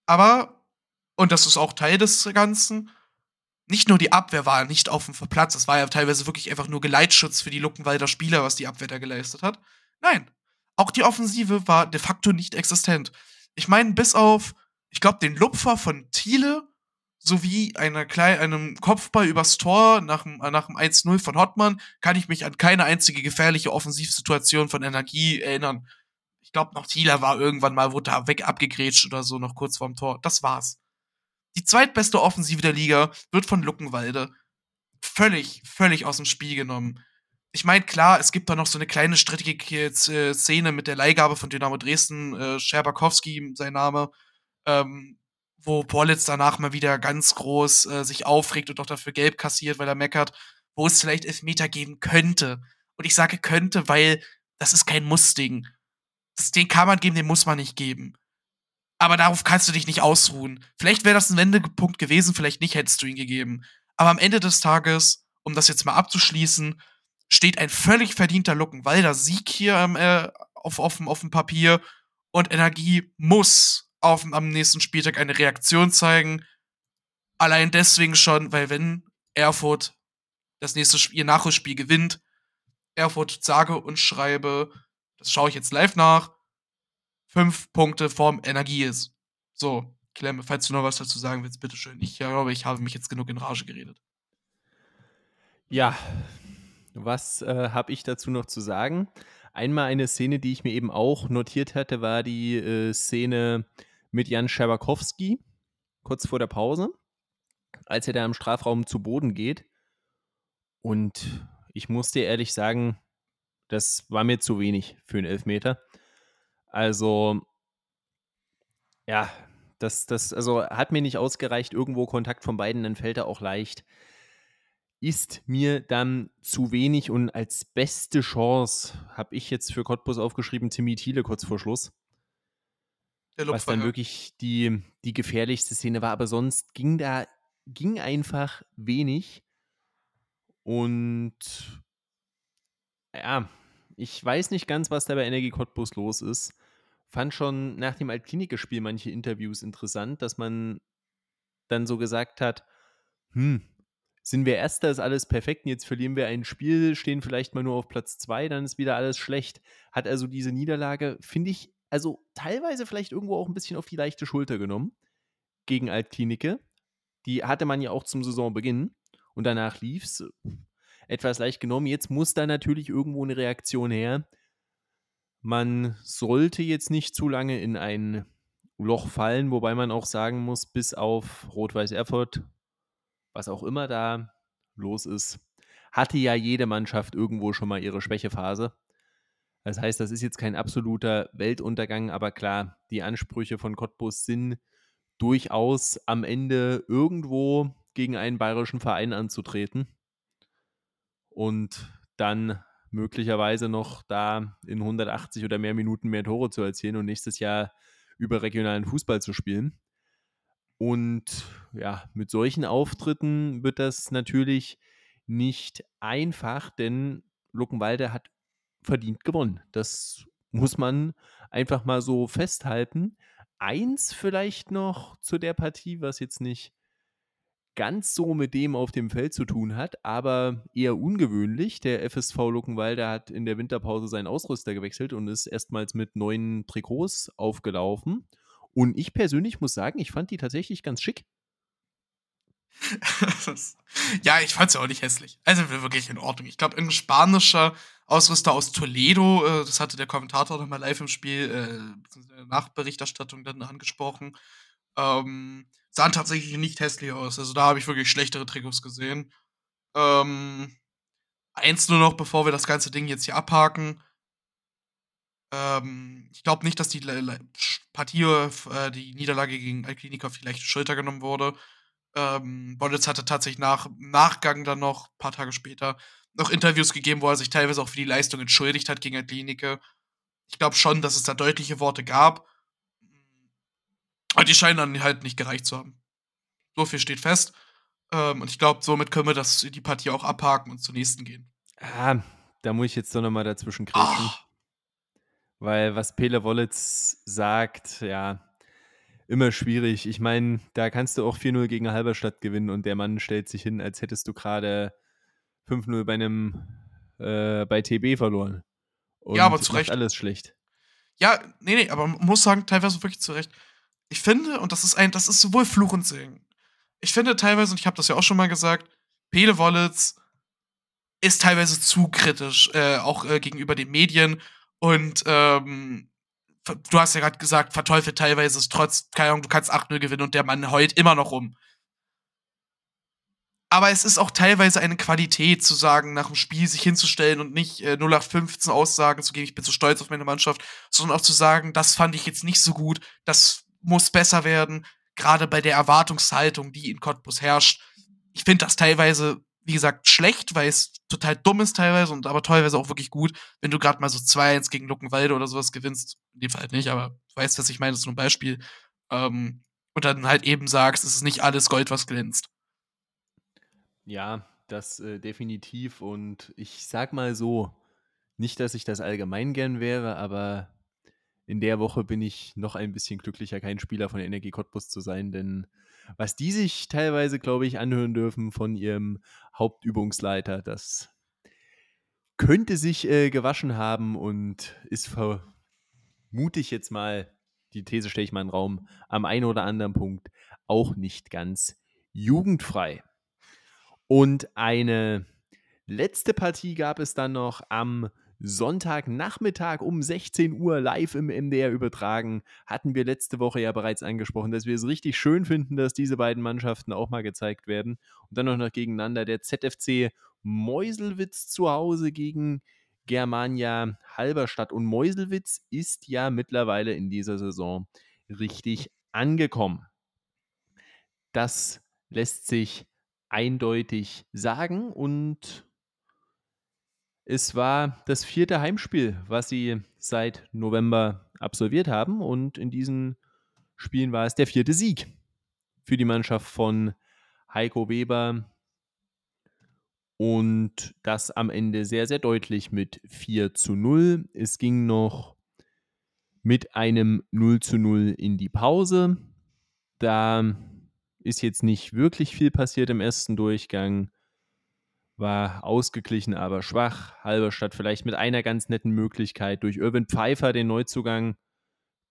Aber, und das ist auch Teil des Ganzen, nicht nur die Abwehr war nicht auf dem Platz, es war ja teilweise wirklich einfach nur Geleitschutz für die Luckenwalder Spieler, was die Abwehr da geleistet hat. Nein, auch die Offensive war de facto nicht existent. Ich meine, bis auf, ich glaube, den Lupfer von Thiele sowie einer klein, einem Kopfball übers Tor nach dem, nach dem 1-0 von Hottmann kann ich mich an keine einzige gefährliche Offensivsituation von Energie erinnern ich glaube, noch Thieler war irgendwann mal, wurde da weg abgegrätscht oder so, noch kurz vorm Tor. Das war's. Die zweitbeste Offensive der Liga wird von Luckenwalde völlig, völlig aus dem Spiel genommen. Ich meine, klar, es gibt da noch so eine kleine strittige äh, Szene mit der Leihgabe von Dynamo Dresden, äh, Scherbakowski, sein Name, ähm, wo Porlitz danach mal wieder ganz groß äh, sich aufregt und auch dafür gelb kassiert, weil er meckert, wo es vielleicht Elfmeter geben könnte. Und ich sage könnte, weil das ist kein Muss-Ding. Den kann man geben, den muss man nicht geben. Aber darauf kannst du dich nicht ausruhen. Vielleicht wäre das ein Wendepunkt gewesen, vielleicht nicht hättest du ihn gegeben. Aber am Ende des Tages, um das jetzt mal abzuschließen, steht ein völlig verdienter Luckenwalder Sieg hier ähm, äh, auf, auf, auf dem Papier und Energie muss auf, am nächsten Spieltag eine Reaktion zeigen. Allein deswegen schon, weil wenn Erfurt das nächste Spiel, ihr Nachholspiel gewinnt. Erfurt sage und schreibe, das schaue ich jetzt live nach, fünf Punkte vorm Energie ist. So, Klemme, falls du noch was dazu sagen willst, bitteschön. Ich glaube, ich habe mich jetzt genug in Rage geredet. Ja, was äh, habe ich dazu noch zu sagen? Einmal eine Szene, die ich mir eben auch notiert hatte, war die äh, Szene mit Jan Scherbakowski, kurz vor der Pause, als er da im Strafraum zu Boden geht. Und ich muss dir ehrlich sagen, das war mir zu wenig für einen Elfmeter. Also, ja, das, das also hat mir nicht ausgereicht. Irgendwo Kontakt von beiden, dann fällt er auch leicht ist mir dann zu wenig und als beste Chance habe ich jetzt für Cottbus aufgeschrieben, Timmy Thiele kurz vor Schluss. was dann wirklich die, die gefährlichste Szene war, aber sonst ging da ging einfach wenig und ja, ich weiß nicht ganz, was da bei Energie Cottbus los ist. Fand schon nach dem Altklinike-Spiel manche Interviews interessant, dass man dann so gesagt hat, hm, sind wir Erster, ist alles perfekt und jetzt verlieren wir ein Spiel, stehen vielleicht mal nur auf Platz zwei, dann ist wieder alles schlecht. Hat also diese Niederlage, finde ich, also teilweise vielleicht irgendwo auch ein bisschen auf die leichte Schulter genommen gegen Altklinike. Die hatte man ja auch zum Saisonbeginn und danach lief es etwas leicht genommen. Jetzt muss da natürlich irgendwo eine Reaktion her. Man sollte jetzt nicht zu lange in ein Loch fallen, wobei man auch sagen muss, bis auf Rot-Weiß Erfurt was auch immer da los ist, hatte ja jede Mannschaft irgendwo schon mal ihre Schwächephase. Das heißt, das ist jetzt kein absoluter Weltuntergang, aber klar, die Ansprüche von Cottbus sind durchaus am Ende irgendwo gegen einen bayerischen Verein anzutreten und dann möglicherweise noch da in 180 oder mehr Minuten mehr Tore zu erzielen und nächstes Jahr überregionalen Fußball zu spielen. Und ja, mit solchen Auftritten wird das natürlich nicht einfach, denn Luckenwalde hat verdient gewonnen. Das muss man einfach mal so festhalten. Eins vielleicht noch zu der Partie, was jetzt nicht ganz so mit dem auf dem Feld zu tun hat, aber eher ungewöhnlich. Der FSV Luckenwalde hat in der Winterpause seinen Ausrüster gewechselt und ist erstmals mit neuen Trikots aufgelaufen. Und ich persönlich muss sagen, ich fand die tatsächlich ganz schick. ja, ich fand sie auch nicht hässlich. Also wirklich in Ordnung. Ich glaube, ein spanischer Ausrüster aus Toledo, äh, das hatte der Kommentator nochmal live im Spiel, äh, in der Nachberichterstattung dann angesprochen, ähm, sahen tatsächlich nicht hässlich aus. Also da habe ich wirklich schlechtere Trikots gesehen. Ähm, eins nur noch, bevor wir das ganze Ding jetzt hier abhaken. Ähm, ich glaube nicht, dass die Partie, äh, die Niederlage gegen Alklinik auf die leichte Schulter genommen wurde. Ähm, Bollitz hatte tatsächlich nach Nachgang dann noch, ein paar Tage später, noch Interviews gegeben, wo er sich teilweise auch für die Leistung entschuldigt hat gegen Alklinike. Ich glaube schon, dass es da deutliche Worte gab. Aber die scheinen dann halt nicht gereicht zu haben. So viel steht fest. Ähm, und ich glaube, somit können wir das, die Partie auch abhaken und zur nächsten gehen. Ah, da muss ich jetzt doch nochmal dazwischen kriechen. Oh. Weil was Pele Wollitz sagt, ja, immer schwierig. Ich meine, da kannst du auch 4-0 gegen Halberstadt gewinnen und der Mann stellt sich hin, als hättest du gerade 5-0 bei einem äh, bei TB verloren. Und ja, aber zu Recht. alles schlecht. Ja, nee, nee, aber man muss sagen, teilweise wirklich zu Recht. Ich finde, und das ist ein, das ist sowohl Fluch und Segen. Ich finde teilweise, und ich habe das ja auch schon mal gesagt, Pele Wollitz ist teilweise zu kritisch, äh, auch äh, gegenüber den Medien und ähm, du hast ja gerade gesagt, verteufelt teilweise ist trotz, keine Ahnung, du kannst 8-0 gewinnen und der Mann heult immer noch um. Aber es ist auch teilweise eine Qualität zu sagen, nach dem Spiel sich hinzustellen und nicht äh, 0815 Aussagen zu geben, ich bin so stolz auf meine Mannschaft, sondern auch zu sagen, das fand ich jetzt nicht so gut, das muss besser werden, gerade bei der Erwartungshaltung, die in Cottbus herrscht. Ich finde das teilweise wie gesagt, schlecht, weil es total dumm ist teilweise und aber teilweise auch wirklich gut, wenn du gerade mal so 2-1 gegen Luckenwalde oder sowas gewinnst. In dem Fall halt nicht, aber du weißt, was ich meine, das ist nur ein Beispiel. Ähm, und dann halt eben sagst, es ist nicht alles Gold, was glänzt. Ja, das äh, definitiv. Und ich sag mal so, nicht, dass ich das allgemein gern wäre, aber in der Woche bin ich noch ein bisschen glücklicher, kein Spieler von Energie Cottbus zu sein, denn was die sich teilweise, glaube ich, anhören dürfen von ihrem Hauptübungsleiter, das könnte sich äh, gewaschen haben und ist vermute ich jetzt mal, die These stelle ich mal in den Raum, am einen oder anderen Punkt auch nicht ganz jugendfrei. Und eine letzte Partie gab es dann noch am Sonntagnachmittag um 16 Uhr live im MDR übertragen. Hatten wir letzte Woche ja bereits angesprochen, dass wir es richtig schön finden, dass diese beiden Mannschaften auch mal gezeigt werden. Und dann noch gegeneinander der ZFC Meuselwitz zu Hause gegen Germania Halberstadt. Und Meuselwitz ist ja mittlerweile in dieser Saison richtig angekommen. Das lässt sich eindeutig sagen und es war das vierte Heimspiel, was sie seit November absolviert haben und in diesen Spielen war es der vierte Sieg für die Mannschaft von Heiko Weber und das am Ende sehr, sehr deutlich mit 4 zu 0. Es ging noch mit einem 0 zu 0 in die Pause. Da ist jetzt nicht wirklich viel passiert im ersten Durchgang war ausgeglichen, aber schwach. Halberstadt vielleicht mit einer ganz netten Möglichkeit durch Irwin Pfeiffer, den Neuzugang,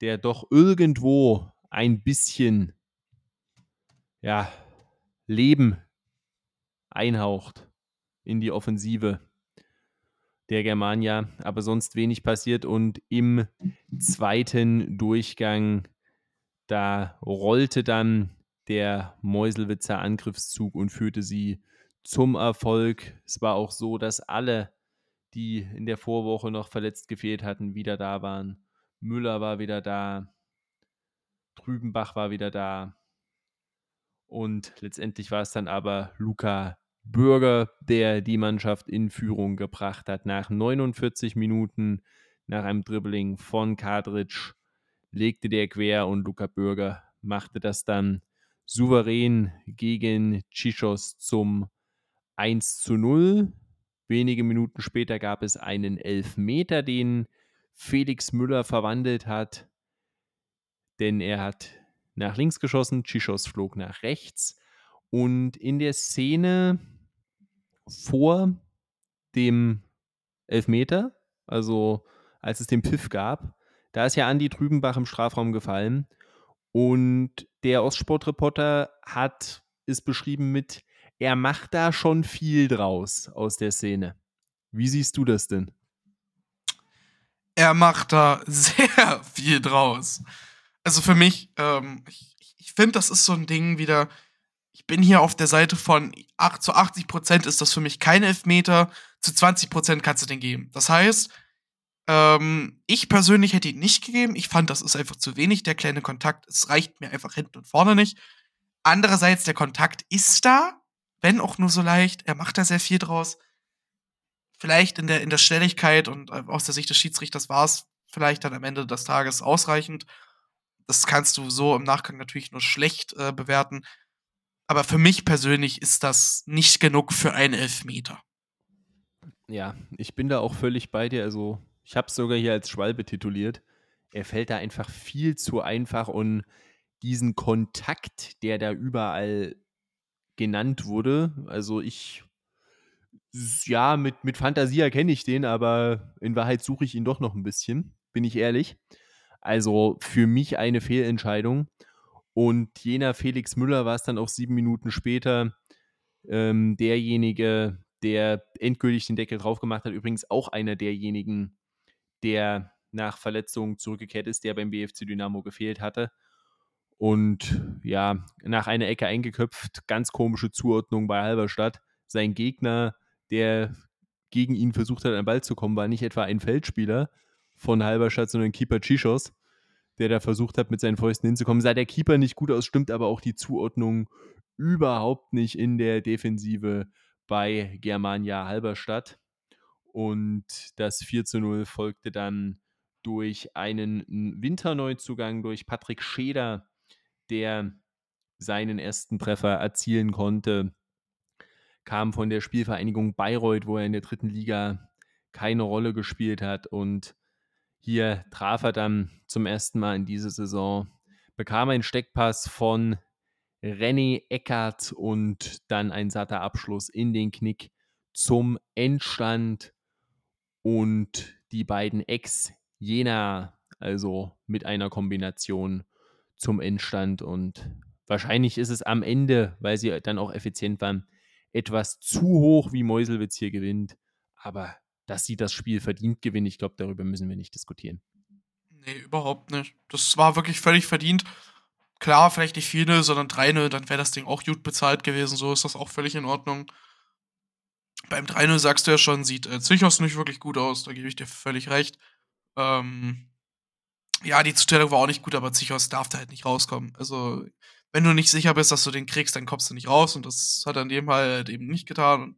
der doch irgendwo ein bisschen ja, Leben einhaucht in die Offensive der Germania, aber sonst wenig passiert und im zweiten Durchgang, da rollte dann der Meuselwitzer Angriffszug und führte sie zum Erfolg. Es war auch so, dass alle, die in der Vorwoche noch verletzt gefehlt hatten, wieder da waren. Müller war wieder da. Trübenbach war wieder da. Und letztendlich war es dann aber Luca Bürger, der die Mannschaft in Führung gebracht hat. Nach 49 Minuten, nach einem Dribbling von Kadric, legte der quer und Luca Bürger machte das dann souverän gegen Chichos zum 1 zu 0. Wenige Minuten später gab es einen Elfmeter, den Felix Müller verwandelt hat, denn er hat nach links geschossen, Chichos flog nach rechts. Und in der Szene vor dem Elfmeter, also als es den Pfiff gab, da ist ja Andi Trübenbach im Strafraum gefallen. Und der Ostsportreporter hat es beschrieben mit, er macht da schon viel draus aus der Szene. Wie siehst du das denn? Er macht da sehr viel draus. Also für mich, ähm, ich, ich finde, das ist so ein Ding wieder. Ich bin hier auf der Seite von 8 zu 80 Prozent ist das für mich kein Elfmeter, zu 20 Prozent kannst du den geben. Das heißt, ähm, ich persönlich hätte ihn nicht gegeben. Ich fand, das ist einfach zu wenig, der kleine Kontakt. Es reicht mir einfach hinten und vorne nicht. Andererseits, der Kontakt ist da wenn auch nur so leicht. Er macht da sehr viel draus. Vielleicht in der, in der Schnelligkeit und äh, aus der Sicht des Schiedsrichters war es vielleicht dann am Ende des Tages ausreichend. Das kannst du so im Nachgang natürlich nur schlecht äh, bewerten. Aber für mich persönlich ist das nicht genug für einen Elfmeter. Ja, ich bin da auch völlig bei dir. Also, ich habe es sogar hier als Schwalbe tituliert. Er fällt da einfach viel zu einfach und diesen Kontakt, der da überall genannt wurde. Also ich, ja, mit, mit Fantasie erkenne ich den, aber in Wahrheit suche ich ihn doch noch ein bisschen, bin ich ehrlich. Also für mich eine Fehlentscheidung. Und jener Felix Müller war es dann auch sieben Minuten später ähm, derjenige, der endgültig den Deckel drauf gemacht hat. Übrigens auch einer derjenigen, der nach Verletzung zurückgekehrt ist, der beim BFC Dynamo gefehlt hatte und ja, nach einer Ecke eingeköpft. Ganz komische Zuordnung bei Halberstadt. Sein Gegner, der gegen ihn versucht hat, an den Ball zu kommen, war nicht etwa ein Feldspieler von Halberstadt, sondern Keeper Chichos, der da versucht hat, mit seinen Fäusten hinzukommen. Sah der Keeper nicht gut aus, stimmt aber auch die Zuordnung überhaupt nicht in der Defensive bei Germania Halberstadt. Und das 4 zu 0 folgte dann durch einen Winterneuzugang, durch Patrick Scheder, der seinen ersten Treffer erzielen konnte, kam von der Spielvereinigung Bayreuth, wo er in der dritten Liga keine Rolle gespielt hat. Und hier traf er dann zum ersten Mal in dieser Saison, bekam einen Steckpass von René Eckert und dann ein satter Abschluss in den Knick zum Endstand und die beiden Ex-Jena, also mit einer Kombination zum Endstand und wahrscheinlich ist es am Ende, weil sie dann auch effizient waren, etwas zu hoch, wie Meuselwitz hier gewinnt, aber dass sie das Spiel verdient gewinnen, ich glaube, darüber müssen wir nicht diskutieren. Nee, überhaupt nicht. Das war wirklich völlig verdient. Klar, vielleicht nicht viele, sondern drei, dann wäre das Ding auch gut bezahlt gewesen. So ist das auch völlig in Ordnung. Beim 3-0 sagst du ja schon, sieht äh, Zichos nicht wirklich gut aus, da gebe ich dir völlig recht. Ähm, ja, die Zustellung war auch nicht gut, aber Zichos darf da halt nicht rauskommen. Also, wenn du nicht sicher bist, dass du den kriegst, dann kommst du nicht raus und das hat er in dem Fall halt eben nicht getan und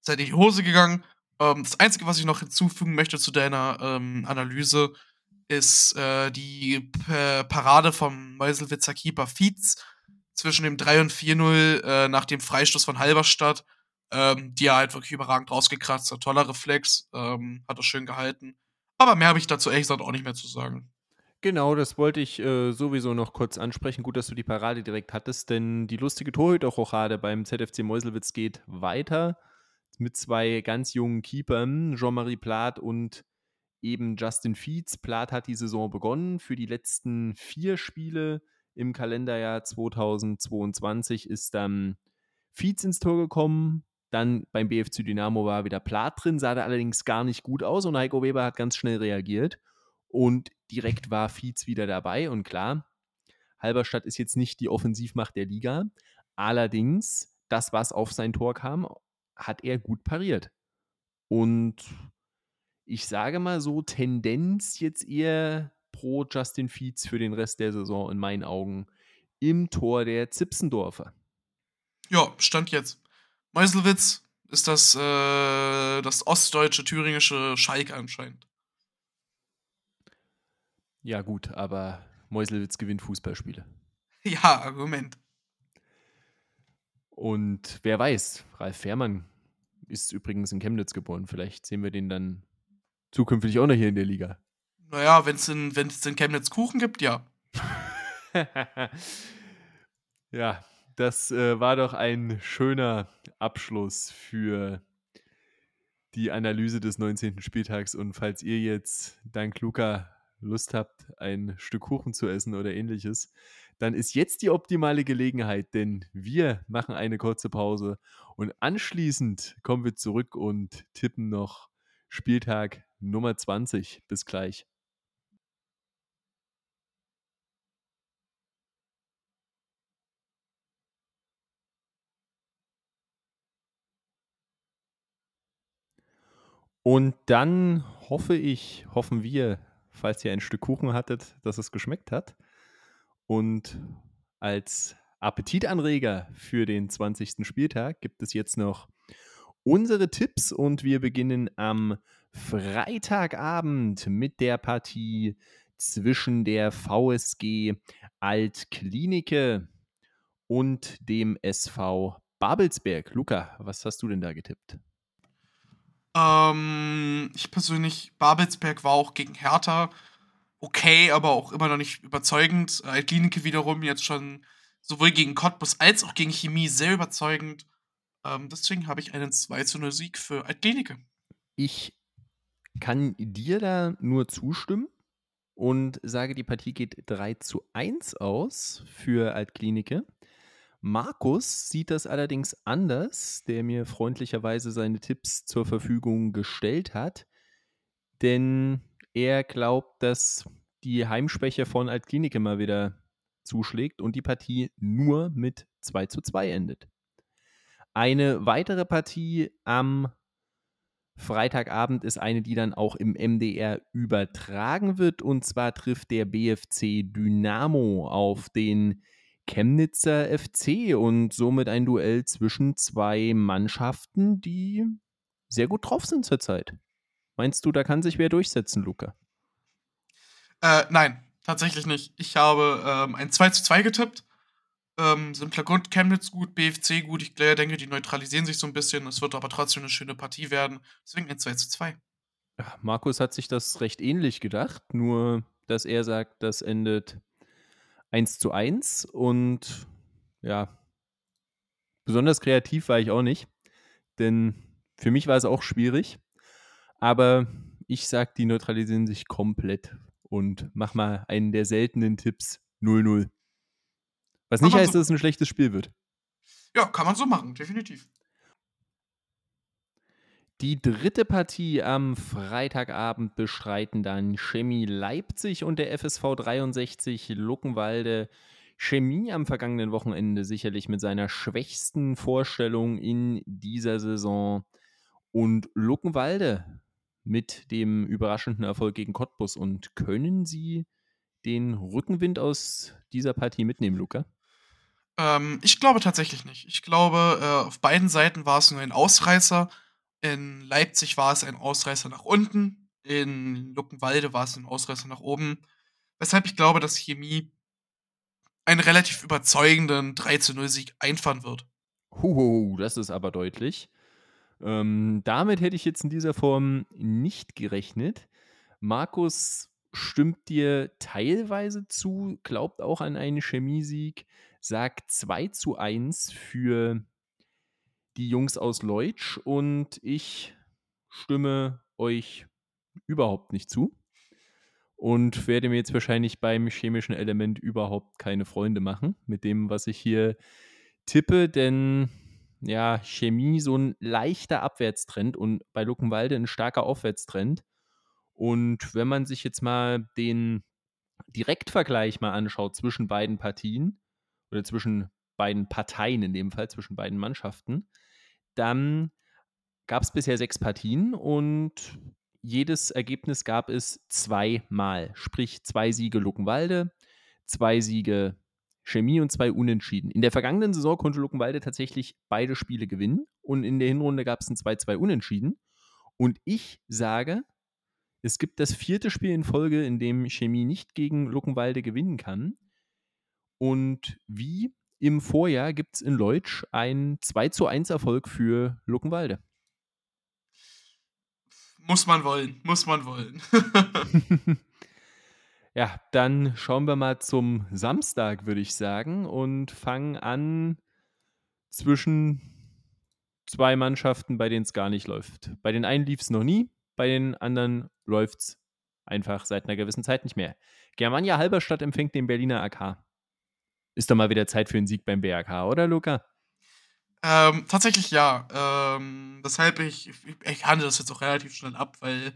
ist halt in die Hose gegangen. Ähm, das Einzige, was ich noch hinzufügen möchte zu deiner ähm, Analyse, ist äh, die P Parade vom Meuselwitzer Keeper Fietz zwischen dem 3 und 4-0 äh, nach dem Freistoß von Halberstadt, ähm, die er halt wirklich überragend rausgekratzt hat. Toller Reflex, ähm, hat er schön gehalten. Aber mehr habe ich dazu ehrlich gesagt auch nicht mehr zu sagen. Genau, das wollte ich äh, sowieso noch kurz ansprechen. Gut, dass du die Parade direkt hattest, denn die lustige Torhüterrochade beim ZFC Meuselwitz geht weiter mit zwei ganz jungen Keepern, Jean-Marie Plath und eben Justin Fietz. Plath hat die Saison begonnen. Für die letzten vier Spiele im Kalenderjahr 2022 ist dann Fietz ins Tor gekommen. Dann beim BFC Dynamo war wieder Plath drin, sah da allerdings gar nicht gut aus und Heiko Weber hat ganz schnell reagiert und direkt war Fietz wieder dabei. Und klar, Halberstadt ist jetzt nicht die Offensivmacht der Liga, allerdings das, was auf sein Tor kam, hat er gut pariert. Und ich sage mal so, Tendenz jetzt eher pro Justin Fietz für den Rest der Saison in meinen Augen im Tor der Zipsendorfer. Ja, Stand jetzt. Meuselwitz ist das, äh, das ostdeutsche, thüringische Schalke anscheinend. Ja, gut, aber Meuselwitz gewinnt Fußballspiele. Ja, Argument. Und wer weiß, Ralf Fährmann ist übrigens in Chemnitz geboren. Vielleicht sehen wir den dann zukünftig auch noch hier in der Liga. Naja, wenn es in, in Chemnitz Kuchen gibt, ja. ja, das äh, war doch ein schöner Abschluss für die Analyse des 19. Spieltags. Und falls ihr jetzt dank Luca Lust habt, ein Stück Kuchen zu essen oder ähnliches, dann ist jetzt die optimale Gelegenheit, denn wir machen eine kurze Pause und anschließend kommen wir zurück und tippen noch Spieltag Nummer 20. Bis gleich. Und dann hoffe ich, hoffen wir, falls ihr ein Stück Kuchen hattet, dass es geschmeckt hat. Und als Appetitanreger für den 20. Spieltag gibt es jetzt noch unsere Tipps und wir beginnen am Freitagabend mit der Partie zwischen der VSG Altklinike und dem SV Babelsberg. Luca, was hast du denn da getippt? Ähm, ich persönlich, Babelsberg war auch gegen Hertha okay, aber auch immer noch nicht überzeugend. Altklinike wiederum jetzt schon sowohl gegen Cottbus als auch gegen Chemie sehr überzeugend. Ähm, deswegen habe ich einen 2 zu 0 Sieg für Altklinike. Ich kann dir da nur zustimmen und sage, die Partie geht 3 zu 1 aus für Altklinike. Markus sieht das allerdings anders, der mir freundlicherweise seine Tipps zur Verfügung gestellt hat, denn er glaubt, dass die Heimschwäche von Altklinike mal wieder zuschlägt und die Partie nur mit 2 zu 2 endet. Eine weitere Partie am Freitagabend ist eine, die dann auch im MDR übertragen wird. Und zwar trifft der BFC Dynamo auf den Chemnitzer FC und somit ein Duell zwischen zwei Mannschaften, die sehr gut drauf sind zurzeit. Meinst du, da kann sich wer durchsetzen, Luca? Äh, nein, tatsächlich nicht. Ich habe ähm, ein 2 zu 2 getippt. Ähm, simpler Grund, Chemnitz gut, BFC gut. Ich denke, die neutralisieren sich so ein bisschen. Es wird aber trotzdem eine schöne Partie werden. Deswegen ein 2 zu 2. Markus hat sich das recht ähnlich gedacht, nur dass er sagt, das endet 1 zu 1 und ja, besonders kreativ war ich auch nicht, denn für mich war es auch schwierig. Aber ich sag, die neutralisieren sich komplett und mach mal einen der seltenen Tipps 0-0. Was Kann nicht heißt, so- dass es ein schlechtes Spiel wird. Ja, kann man so machen, definitiv. Die dritte Partie am Freitagabend bestreiten dann Chemie Leipzig und der FSV 63 Luckenwalde. Chemie am vergangenen Wochenende sicherlich mit seiner schwächsten Vorstellung in dieser Saison. Und Luckenwalde mit dem überraschenden Erfolg gegen Cottbus. Und können Sie den Rückenwind aus dieser Partie mitnehmen, Luca? Ähm, ich glaube tatsächlich nicht. Ich glaube, äh, auf beiden Seiten war es nur ein Ausreißer. In Leipzig war es ein Ausreißer nach unten. In Luckenwalde war es ein Ausreißer nach oben. Weshalb ich glaube, dass Chemie einen relativ überzeugenden 3 zu 0 Sieg einfahren wird. Huhu, das ist aber deutlich. Ähm, damit hätte ich jetzt in dieser Form nicht gerechnet. Markus stimmt dir teilweise zu, glaubt auch an einen Chemiesieg, sagt 2 zu 1 für die Jungs aus Leutsch und ich stimme euch überhaupt nicht zu und werde mir jetzt wahrscheinlich beim chemischen Element überhaupt keine Freunde machen mit dem, was ich hier tippe, denn ja, Chemie so ein leichter Abwärtstrend und bei Luckenwalde ein starker Aufwärtstrend. Und wenn man sich jetzt mal den Direktvergleich mal anschaut zwischen beiden Partien oder zwischen beiden Parteien in dem Fall, zwischen beiden Mannschaften, dann gab es bisher sechs Partien und jedes Ergebnis gab es zweimal. Sprich, zwei Siege Luckenwalde, zwei Siege Chemie und zwei Unentschieden. In der vergangenen Saison konnte Luckenwalde tatsächlich beide Spiele gewinnen und in der Hinrunde gab es ein 2-2 Unentschieden. Und ich sage, es gibt das vierte Spiel in Folge, in dem Chemie nicht gegen Luckenwalde gewinnen kann. Und wie im Vorjahr gibt es in Leutsch einen 2 zu 1 Erfolg für Luckenwalde. Muss man wollen, muss man wollen. ja, dann schauen wir mal zum Samstag, würde ich sagen, und fangen an zwischen zwei Mannschaften, bei denen es gar nicht läuft. Bei den einen lief es noch nie, bei den anderen läuft es einfach seit einer gewissen Zeit nicht mehr. Germania Halberstadt empfängt den Berliner AK. Ist doch mal wieder Zeit für einen Sieg beim BRK, oder Luca? ähm, tatsächlich ja. Ähm, weshalb ich, ich, ich handle das jetzt auch relativ schnell ab, weil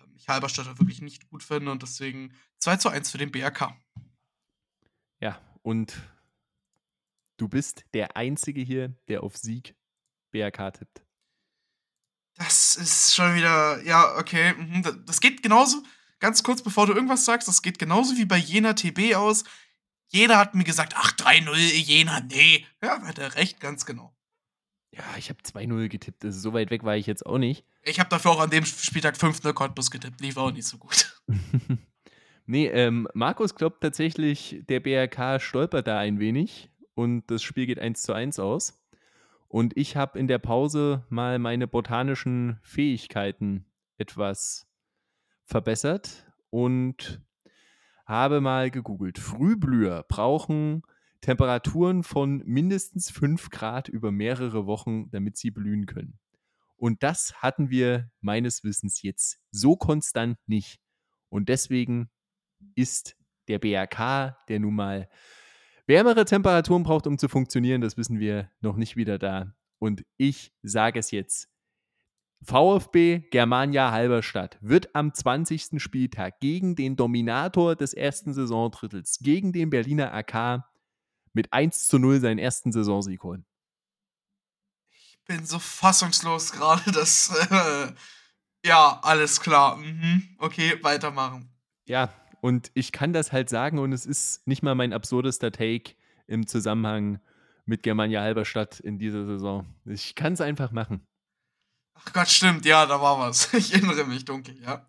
ähm, ich Halberstadt wirklich nicht gut finde und deswegen 2 zu 1 für den BRK. Ja, und du bist der Einzige hier, der auf Sieg BRK tippt. Das ist schon wieder, ja, okay. mhm, das- geht genauso, ganz kurz bevor du irgendwas sagst, das geht genauso wie bei Jena TB aus. Jeder hat mir gesagt, ach, 3-0, Jena, nee. Ja, hat er recht, ganz genau. Ja, ich habe 2-0 getippt. Also so weit weg war ich jetzt auch nicht. Ich habe dafür auch an dem Spieltag 5-0 Cottbus getippt, lief auch nicht so gut. nee, ähm, Markus glaubt tatsächlich, der BRK stolpert da ein wenig und das Spiel geht 1 zu 1 aus. Und ich habe in der Pause mal meine botanischen Fähigkeiten etwas verbessert und habe mal gegoogelt. Frühblüher brauchen Temperaturen von mindestens 5 Grad über mehrere Wochen, damit sie blühen können. Und das hatten wir meines Wissens jetzt so konstant nicht. Und deswegen ist der BRK, der nun mal wärmere Temperaturen braucht, um zu funktionieren, das wissen wir noch nicht wieder da. Und ich sage es jetzt. VfB Germania Halberstadt wird am 20. Spieltag gegen den Dominator des ersten Saisondrittels, gegen den Berliner AK, mit 1 zu 0 seinen ersten Saisonsieg holen. Ich bin so fassungslos gerade, dass. Äh, ja, alles klar. Mhm. Okay, weitermachen. Ja, und ich kann das halt sagen und es ist nicht mal mein absurdester Take im Zusammenhang mit Germania Halberstadt in dieser Saison. Ich kann es einfach machen. Ach Gott, stimmt, ja, da war was. Ich erinnere mich dunkel, ja.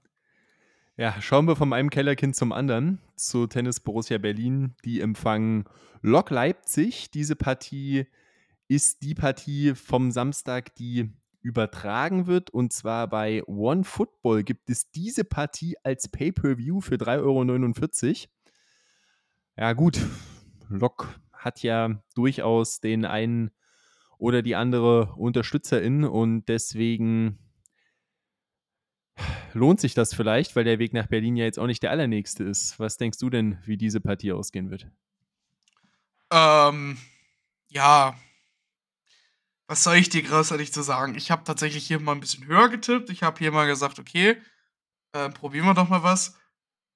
Ja, schauen wir von einem Kellerkind zum anderen, zu Tennis Borussia Berlin. Die empfangen Lok Leipzig. Diese Partie ist die Partie vom Samstag, die übertragen wird. Und zwar bei One Football gibt es diese Partie als Pay-Per-View für 3,49 Euro. Ja, gut. Lok hat ja durchaus den einen oder die andere Unterstützerin und deswegen lohnt sich das vielleicht, weil der Weg nach Berlin ja jetzt auch nicht der allernächste ist. Was denkst du denn, wie diese Partie ausgehen wird? Ähm, ja. Was soll ich dir großartig zu sagen? Ich habe tatsächlich hier mal ein bisschen höher getippt. Ich habe hier mal gesagt, okay, äh, probieren wir doch mal was.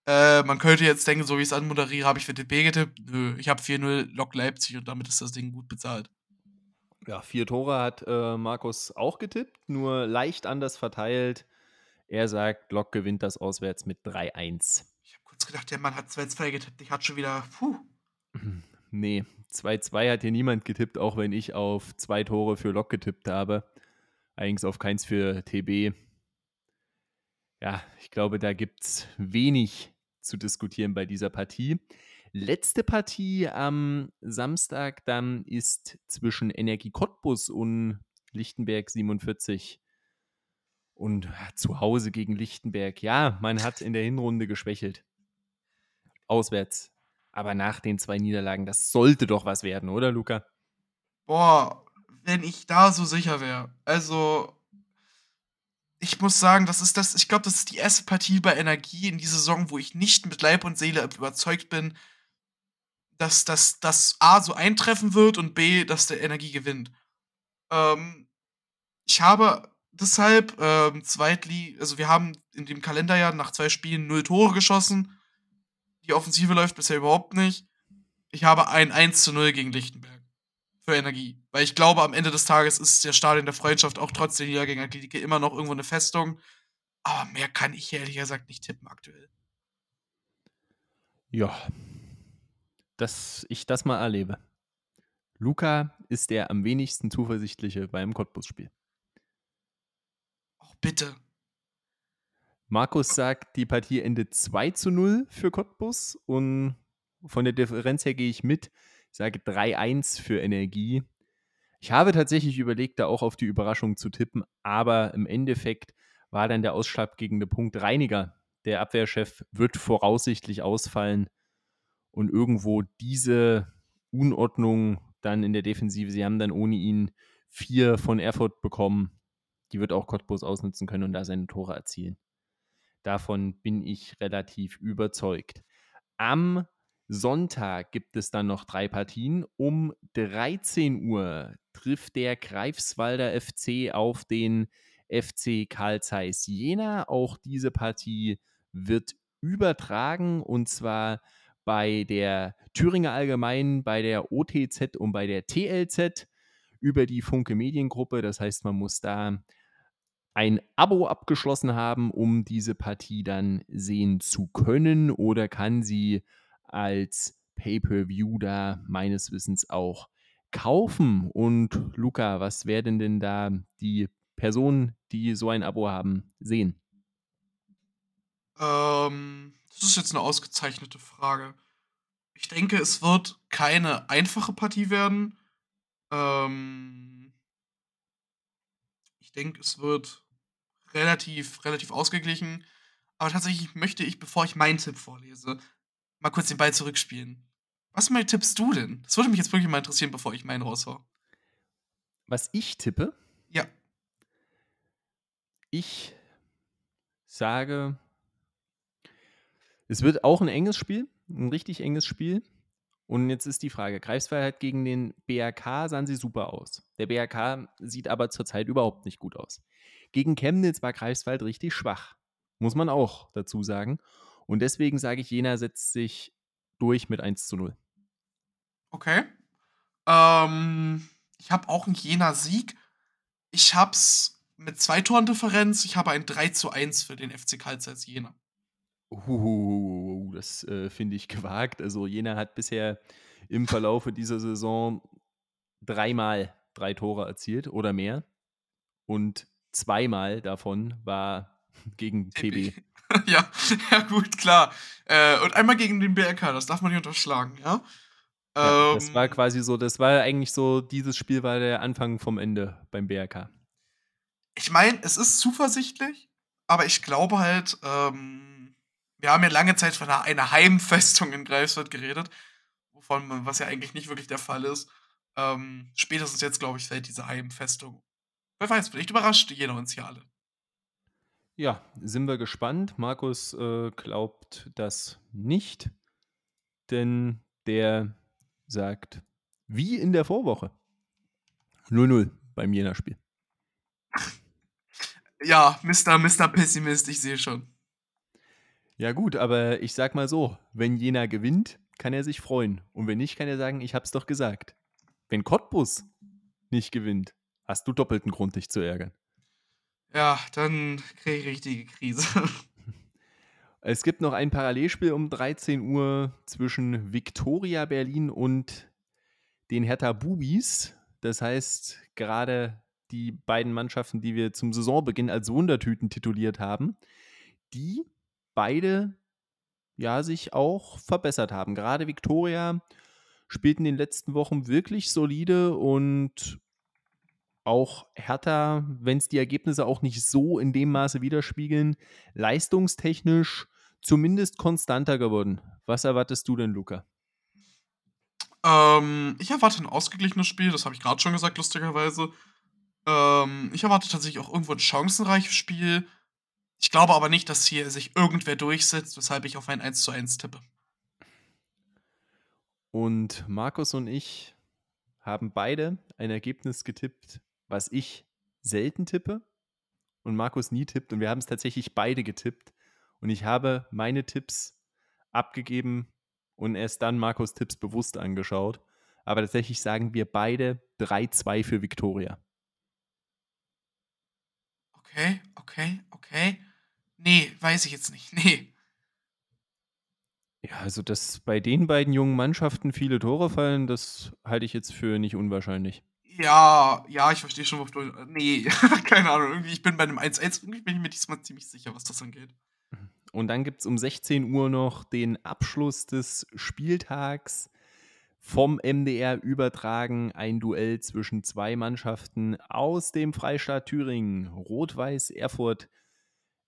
Äh, man könnte jetzt denken, so wie ich es anmoderiere, habe ich für DB getippt. Nö, ich habe 4-0 Lok Leipzig und damit ist das Ding gut bezahlt. Ja, vier Tore hat äh, Markus auch getippt, nur leicht anders verteilt. Er sagt, Lok gewinnt das auswärts mit 3-1. Ich habe kurz gedacht, der Mann hat 2-2 getippt. Ich hatte schon wieder, puh. Nee, 2-2 hat hier niemand getippt, auch wenn ich auf zwei Tore für Lok getippt habe. Allerdings auf keins für TB. Ja, ich glaube, da gibt es wenig zu diskutieren bei dieser Partie. Letzte Partie am Samstag dann ist zwischen Energie Cottbus und Lichtenberg 47. Und zu Hause gegen Lichtenberg. Ja, man hat in der Hinrunde geschwächelt. Auswärts. Aber nach den zwei Niederlagen, das sollte doch was werden, oder, Luca? Boah, wenn ich da so sicher wäre. Also, ich muss sagen, das ist das, ich glaube, das ist die erste Partie bei Energie in dieser Saison, wo ich nicht mit Leib und Seele überzeugt bin, dass das A so eintreffen wird und B, dass der Energie gewinnt. Ähm, ich habe deshalb ähm, Zweitli also wir haben in dem Kalenderjahr nach zwei Spielen null Tore geschossen. Die Offensive läuft bisher überhaupt nicht. Ich habe ein 1 zu 0 gegen Lichtenberg. Für Energie. Weil ich glaube, am Ende des Tages ist der Stadion der Freundschaft auch trotz der Niedergänge gegen Athletik immer noch irgendwo eine Festung. Aber mehr kann ich ehrlich gesagt nicht tippen aktuell. Ja. Dass ich das mal erlebe. Luca ist der am wenigsten zuversichtliche beim Cottbus-Spiel. Ach, bitte. Markus sagt, die Partie endet 2 zu 0 für Cottbus und von der Differenz her gehe ich mit. Ich sage 3-1 für Energie. Ich habe tatsächlich überlegt, da auch auf die Überraschung zu tippen, aber im Endeffekt war dann der ausschlaggebende Punkt Reiniger. Der Abwehrchef wird voraussichtlich ausfallen und irgendwo diese Unordnung dann in der Defensive, sie haben dann ohne ihn vier von Erfurt bekommen, die wird auch Cottbus ausnutzen können und da seine Tore erzielen. Davon bin ich relativ überzeugt. Am Sonntag gibt es dann noch drei Partien. Um 13 Uhr trifft der Greifswalder FC auf den FC Karl Zeiss Jena. Auch diese Partie wird übertragen und zwar bei der Thüringer Allgemeinen, bei der OTZ und bei der TLZ über die Funke Mediengruppe. Das heißt, man muss da ein Abo abgeschlossen haben, um diese Partie dann sehen zu können oder kann sie als Pay-per-View da meines Wissens auch kaufen. Und Luca, was werden denn da die Personen, die so ein Abo haben, sehen? Ähm, das ist jetzt eine ausgezeichnete Frage. Ich denke, es wird keine einfache Partie werden. Ähm, ich denke, es wird relativ, relativ ausgeglichen. Aber tatsächlich möchte ich, bevor ich meinen Tipp vorlese, mal kurz den Ball zurückspielen. Was mal tippst du denn? Das würde mich jetzt wirklich mal interessieren, bevor ich meinen raushau. Was ich tippe? Ja. Ich sage, es wird auch ein enges Spiel, ein richtig enges Spiel. Und jetzt ist die Frage, Greifswald gegen den BRK sahen sie super aus. Der BRK sieht aber zurzeit überhaupt nicht gut aus. Gegen Chemnitz war Greifswald richtig schwach, muss man auch dazu sagen. Und deswegen sage ich, Jena setzt sich durch mit 1 zu 0. Okay. Ähm, ich habe auch einen Jena-Sieg. Ich habe es mit zwei Toren Differenz. Ich habe ein 3 zu 1 für den FC Karl Jena. Uh, das äh, finde ich gewagt. Also Jena hat bisher im Verlaufe dieser Saison dreimal drei Tore erzielt oder mehr. Und zweimal davon war gegen TB. ja, ja, gut, klar. Äh, und einmal gegen den BRK, das darf man nicht unterschlagen, ja? ja ähm, das war quasi so, das war eigentlich so, dieses Spiel war der Anfang vom Ende beim BRK. Ich meine, es ist zuversichtlich, aber ich glaube halt, ähm, wir haben ja lange Zeit von einer, einer Heimfestung in Greifswald geredet, wovon was ja eigentlich nicht wirklich der Fall ist. Ähm, spätestens jetzt, glaube ich, fällt diese Heimfestung. Wer weiß, vielleicht überrascht jeder uns hier alle. Ja, sind wir gespannt. Markus äh, glaubt das nicht, denn der sagt, wie in der Vorwoche. 0-0 beim Jena-Spiel. Ja, Mr. Mr. Pessimist, ich sehe schon. Ja gut, aber ich sag mal so, wenn Jena gewinnt, kann er sich freuen. Und wenn nicht, kann er sagen, ich hab's doch gesagt. Wenn Cottbus nicht gewinnt, hast du doppelten Grund, dich zu ärgern. Ja, dann kriege ich richtige Krise. Es gibt noch ein Parallelspiel um 13 Uhr zwischen Viktoria Berlin und den Hertha Bubis. Das heißt, gerade die beiden Mannschaften, die wir zum Saisonbeginn als Wundertüten tituliert haben, die beide ja sich auch verbessert haben. Gerade Viktoria spielt in den letzten Wochen wirklich solide und auch Hertha, wenn es die Ergebnisse auch nicht so in dem Maße widerspiegeln, leistungstechnisch zumindest konstanter geworden. Was erwartest du denn, Luca? Ähm, ich erwarte ein ausgeglichenes Spiel, das habe ich gerade schon gesagt, lustigerweise. Ähm, ich erwarte tatsächlich auch irgendwo ein chancenreiches Spiel. Ich glaube aber nicht, dass hier sich irgendwer durchsetzt, weshalb ich auf ein 1 zu 1 tippe. Und Markus und ich haben beide ein Ergebnis getippt, was ich selten tippe und Markus nie tippt. Und wir haben es tatsächlich beide getippt. Und ich habe meine Tipps abgegeben und erst dann Markus Tipps bewusst angeschaut. Aber tatsächlich sagen wir beide 3-2 für Viktoria. Okay, okay, okay. Nee, weiß ich jetzt nicht. Nee. Ja, also dass bei den beiden jungen Mannschaften viele Tore fallen, das halte ich jetzt für nicht unwahrscheinlich. Ja, ja, ich verstehe schon, worauf du. Nee, keine Ahnung. Irgendwie, ich bin bei einem 1-1, irgendwie bin ich mir diesmal ziemlich sicher, was das angeht. Und dann gibt es um 16 Uhr noch den Abschluss des Spieltags vom MDR übertragen. Ein Duell zwischen zwei Mannschaften aus dem Freistaat Thüringen. Rot-Weiß Erfurt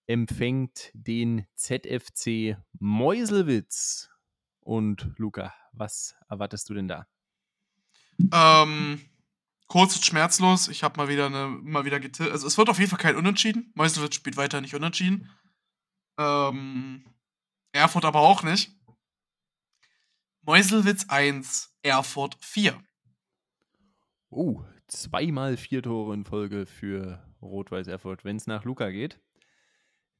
empfängt den ZFC Meuselwitz. Und Luca, was erwartest du denn da? Ähm, kurz und schmerzlos. Ich habe mal wieder eine, mal wieder getippt. Also es wird auf jeden Fall kein Unentschieden. Meuselwitz spielt weiter nicht unentschieden. Ähm, Erfurt aber auch nicht. Meuselwitz 1, Erfurt 4. Oh, zweimal vier Tore in Folge für Rot-Weiß Erfurt, wenn es nach Luca geht.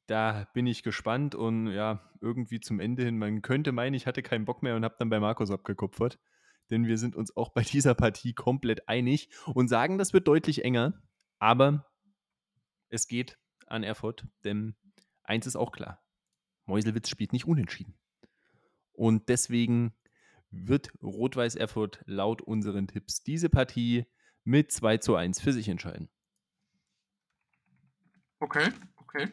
Da bin ich gespannt und ja, irgendwie zum Ende hin, man könnte meinen, ich hatte keinen Bock mehr und habe dann bei Markus abgekupfert. Denn wir sind uns auch bei dieser Partie komplett einig und sagen, das wird deutlich enger. Aber es geht an Erfurt, denn eins ist auch klar. Meuselwitz spielt nicht unentschieden. Und deswegen wird Rot-Weiß Erfurt laut unseren Tipps diese Partie mit 2 zu 1 für sich entscheiden. Okay, okay.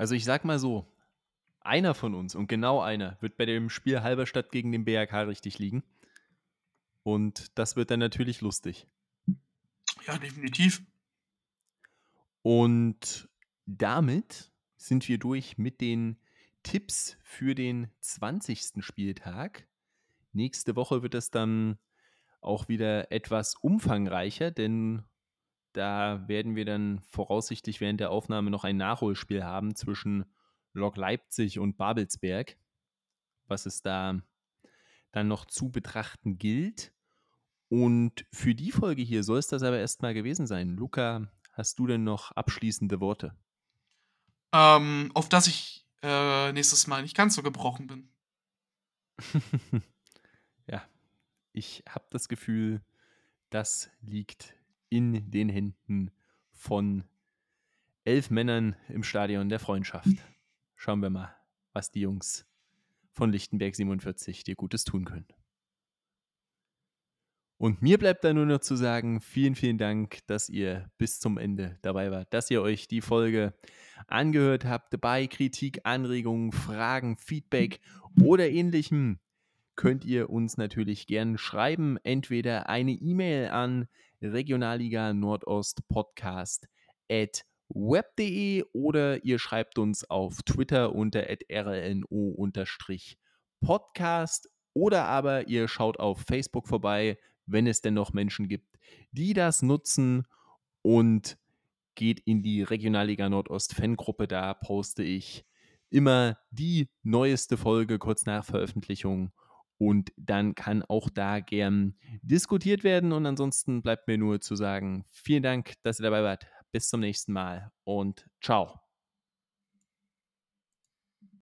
Also ich sag mal so, einer von uns und genau einer wird bei dem Spiel Halberstadt gegen den BRK richtig liegen. Und das wird dann natürlich lustig. Ja, definitiv. Und damit sind wir durch mit den Tipps für den 20. Spieltag. Nächste Woche wird es dann auch wieder etwas umfangreicher, denn da werden wir dann voraussichtlich während der Aufnahme noch ein Nachholspiel haben zwischen Lok Leipzig und Babelsberg, was es da dann noch zu betrachten gilt. Und für die Folge hier soll es das aber erstmal gewesen sein. Luca, hast du denn noch abschließende Worte? Ähm, auf das ich äh, nächstes Mal nicht ganz so gebrochen bin. ja, ich habe das Gefühl, das liegt in den Händen von elf Männern im Stadion der Freundschaft. Schauen wir mal, was die Jungs von Lichtenberg 47 dir Gutes tun können. Und mir bleibt da nur noch zu sagen, vielen, vielen Dank, dass ihr bis zum Ende dabei wart, dass ihr euch die Folge angehört habt. Bei Kritik, Anregungen, Fragen, Feedback oder ähnlichem könnt ihr uns natürlich gern schreiben. Entweder eine E-Mail an Regionalliga Nordost Podcast at web.de oder ihr schreibt uns auf Twitter unter rlno-podcast. Podcast oder aber ihr schaut auf Facebook vorbei, wenn es denn noch Menschen gibt, die das nutzen und geht in die Regionalliga Nordost Fangruppe. Da poste ich immer die neueste Folge kurz nach Veröffentlichung und dann kann auch da gern diskutiert werden. Und ansonsten bleibt mir nur zu sagen, vielen Dank, dass ihr dabei wart. Bis zum nächsten Mal und ciao.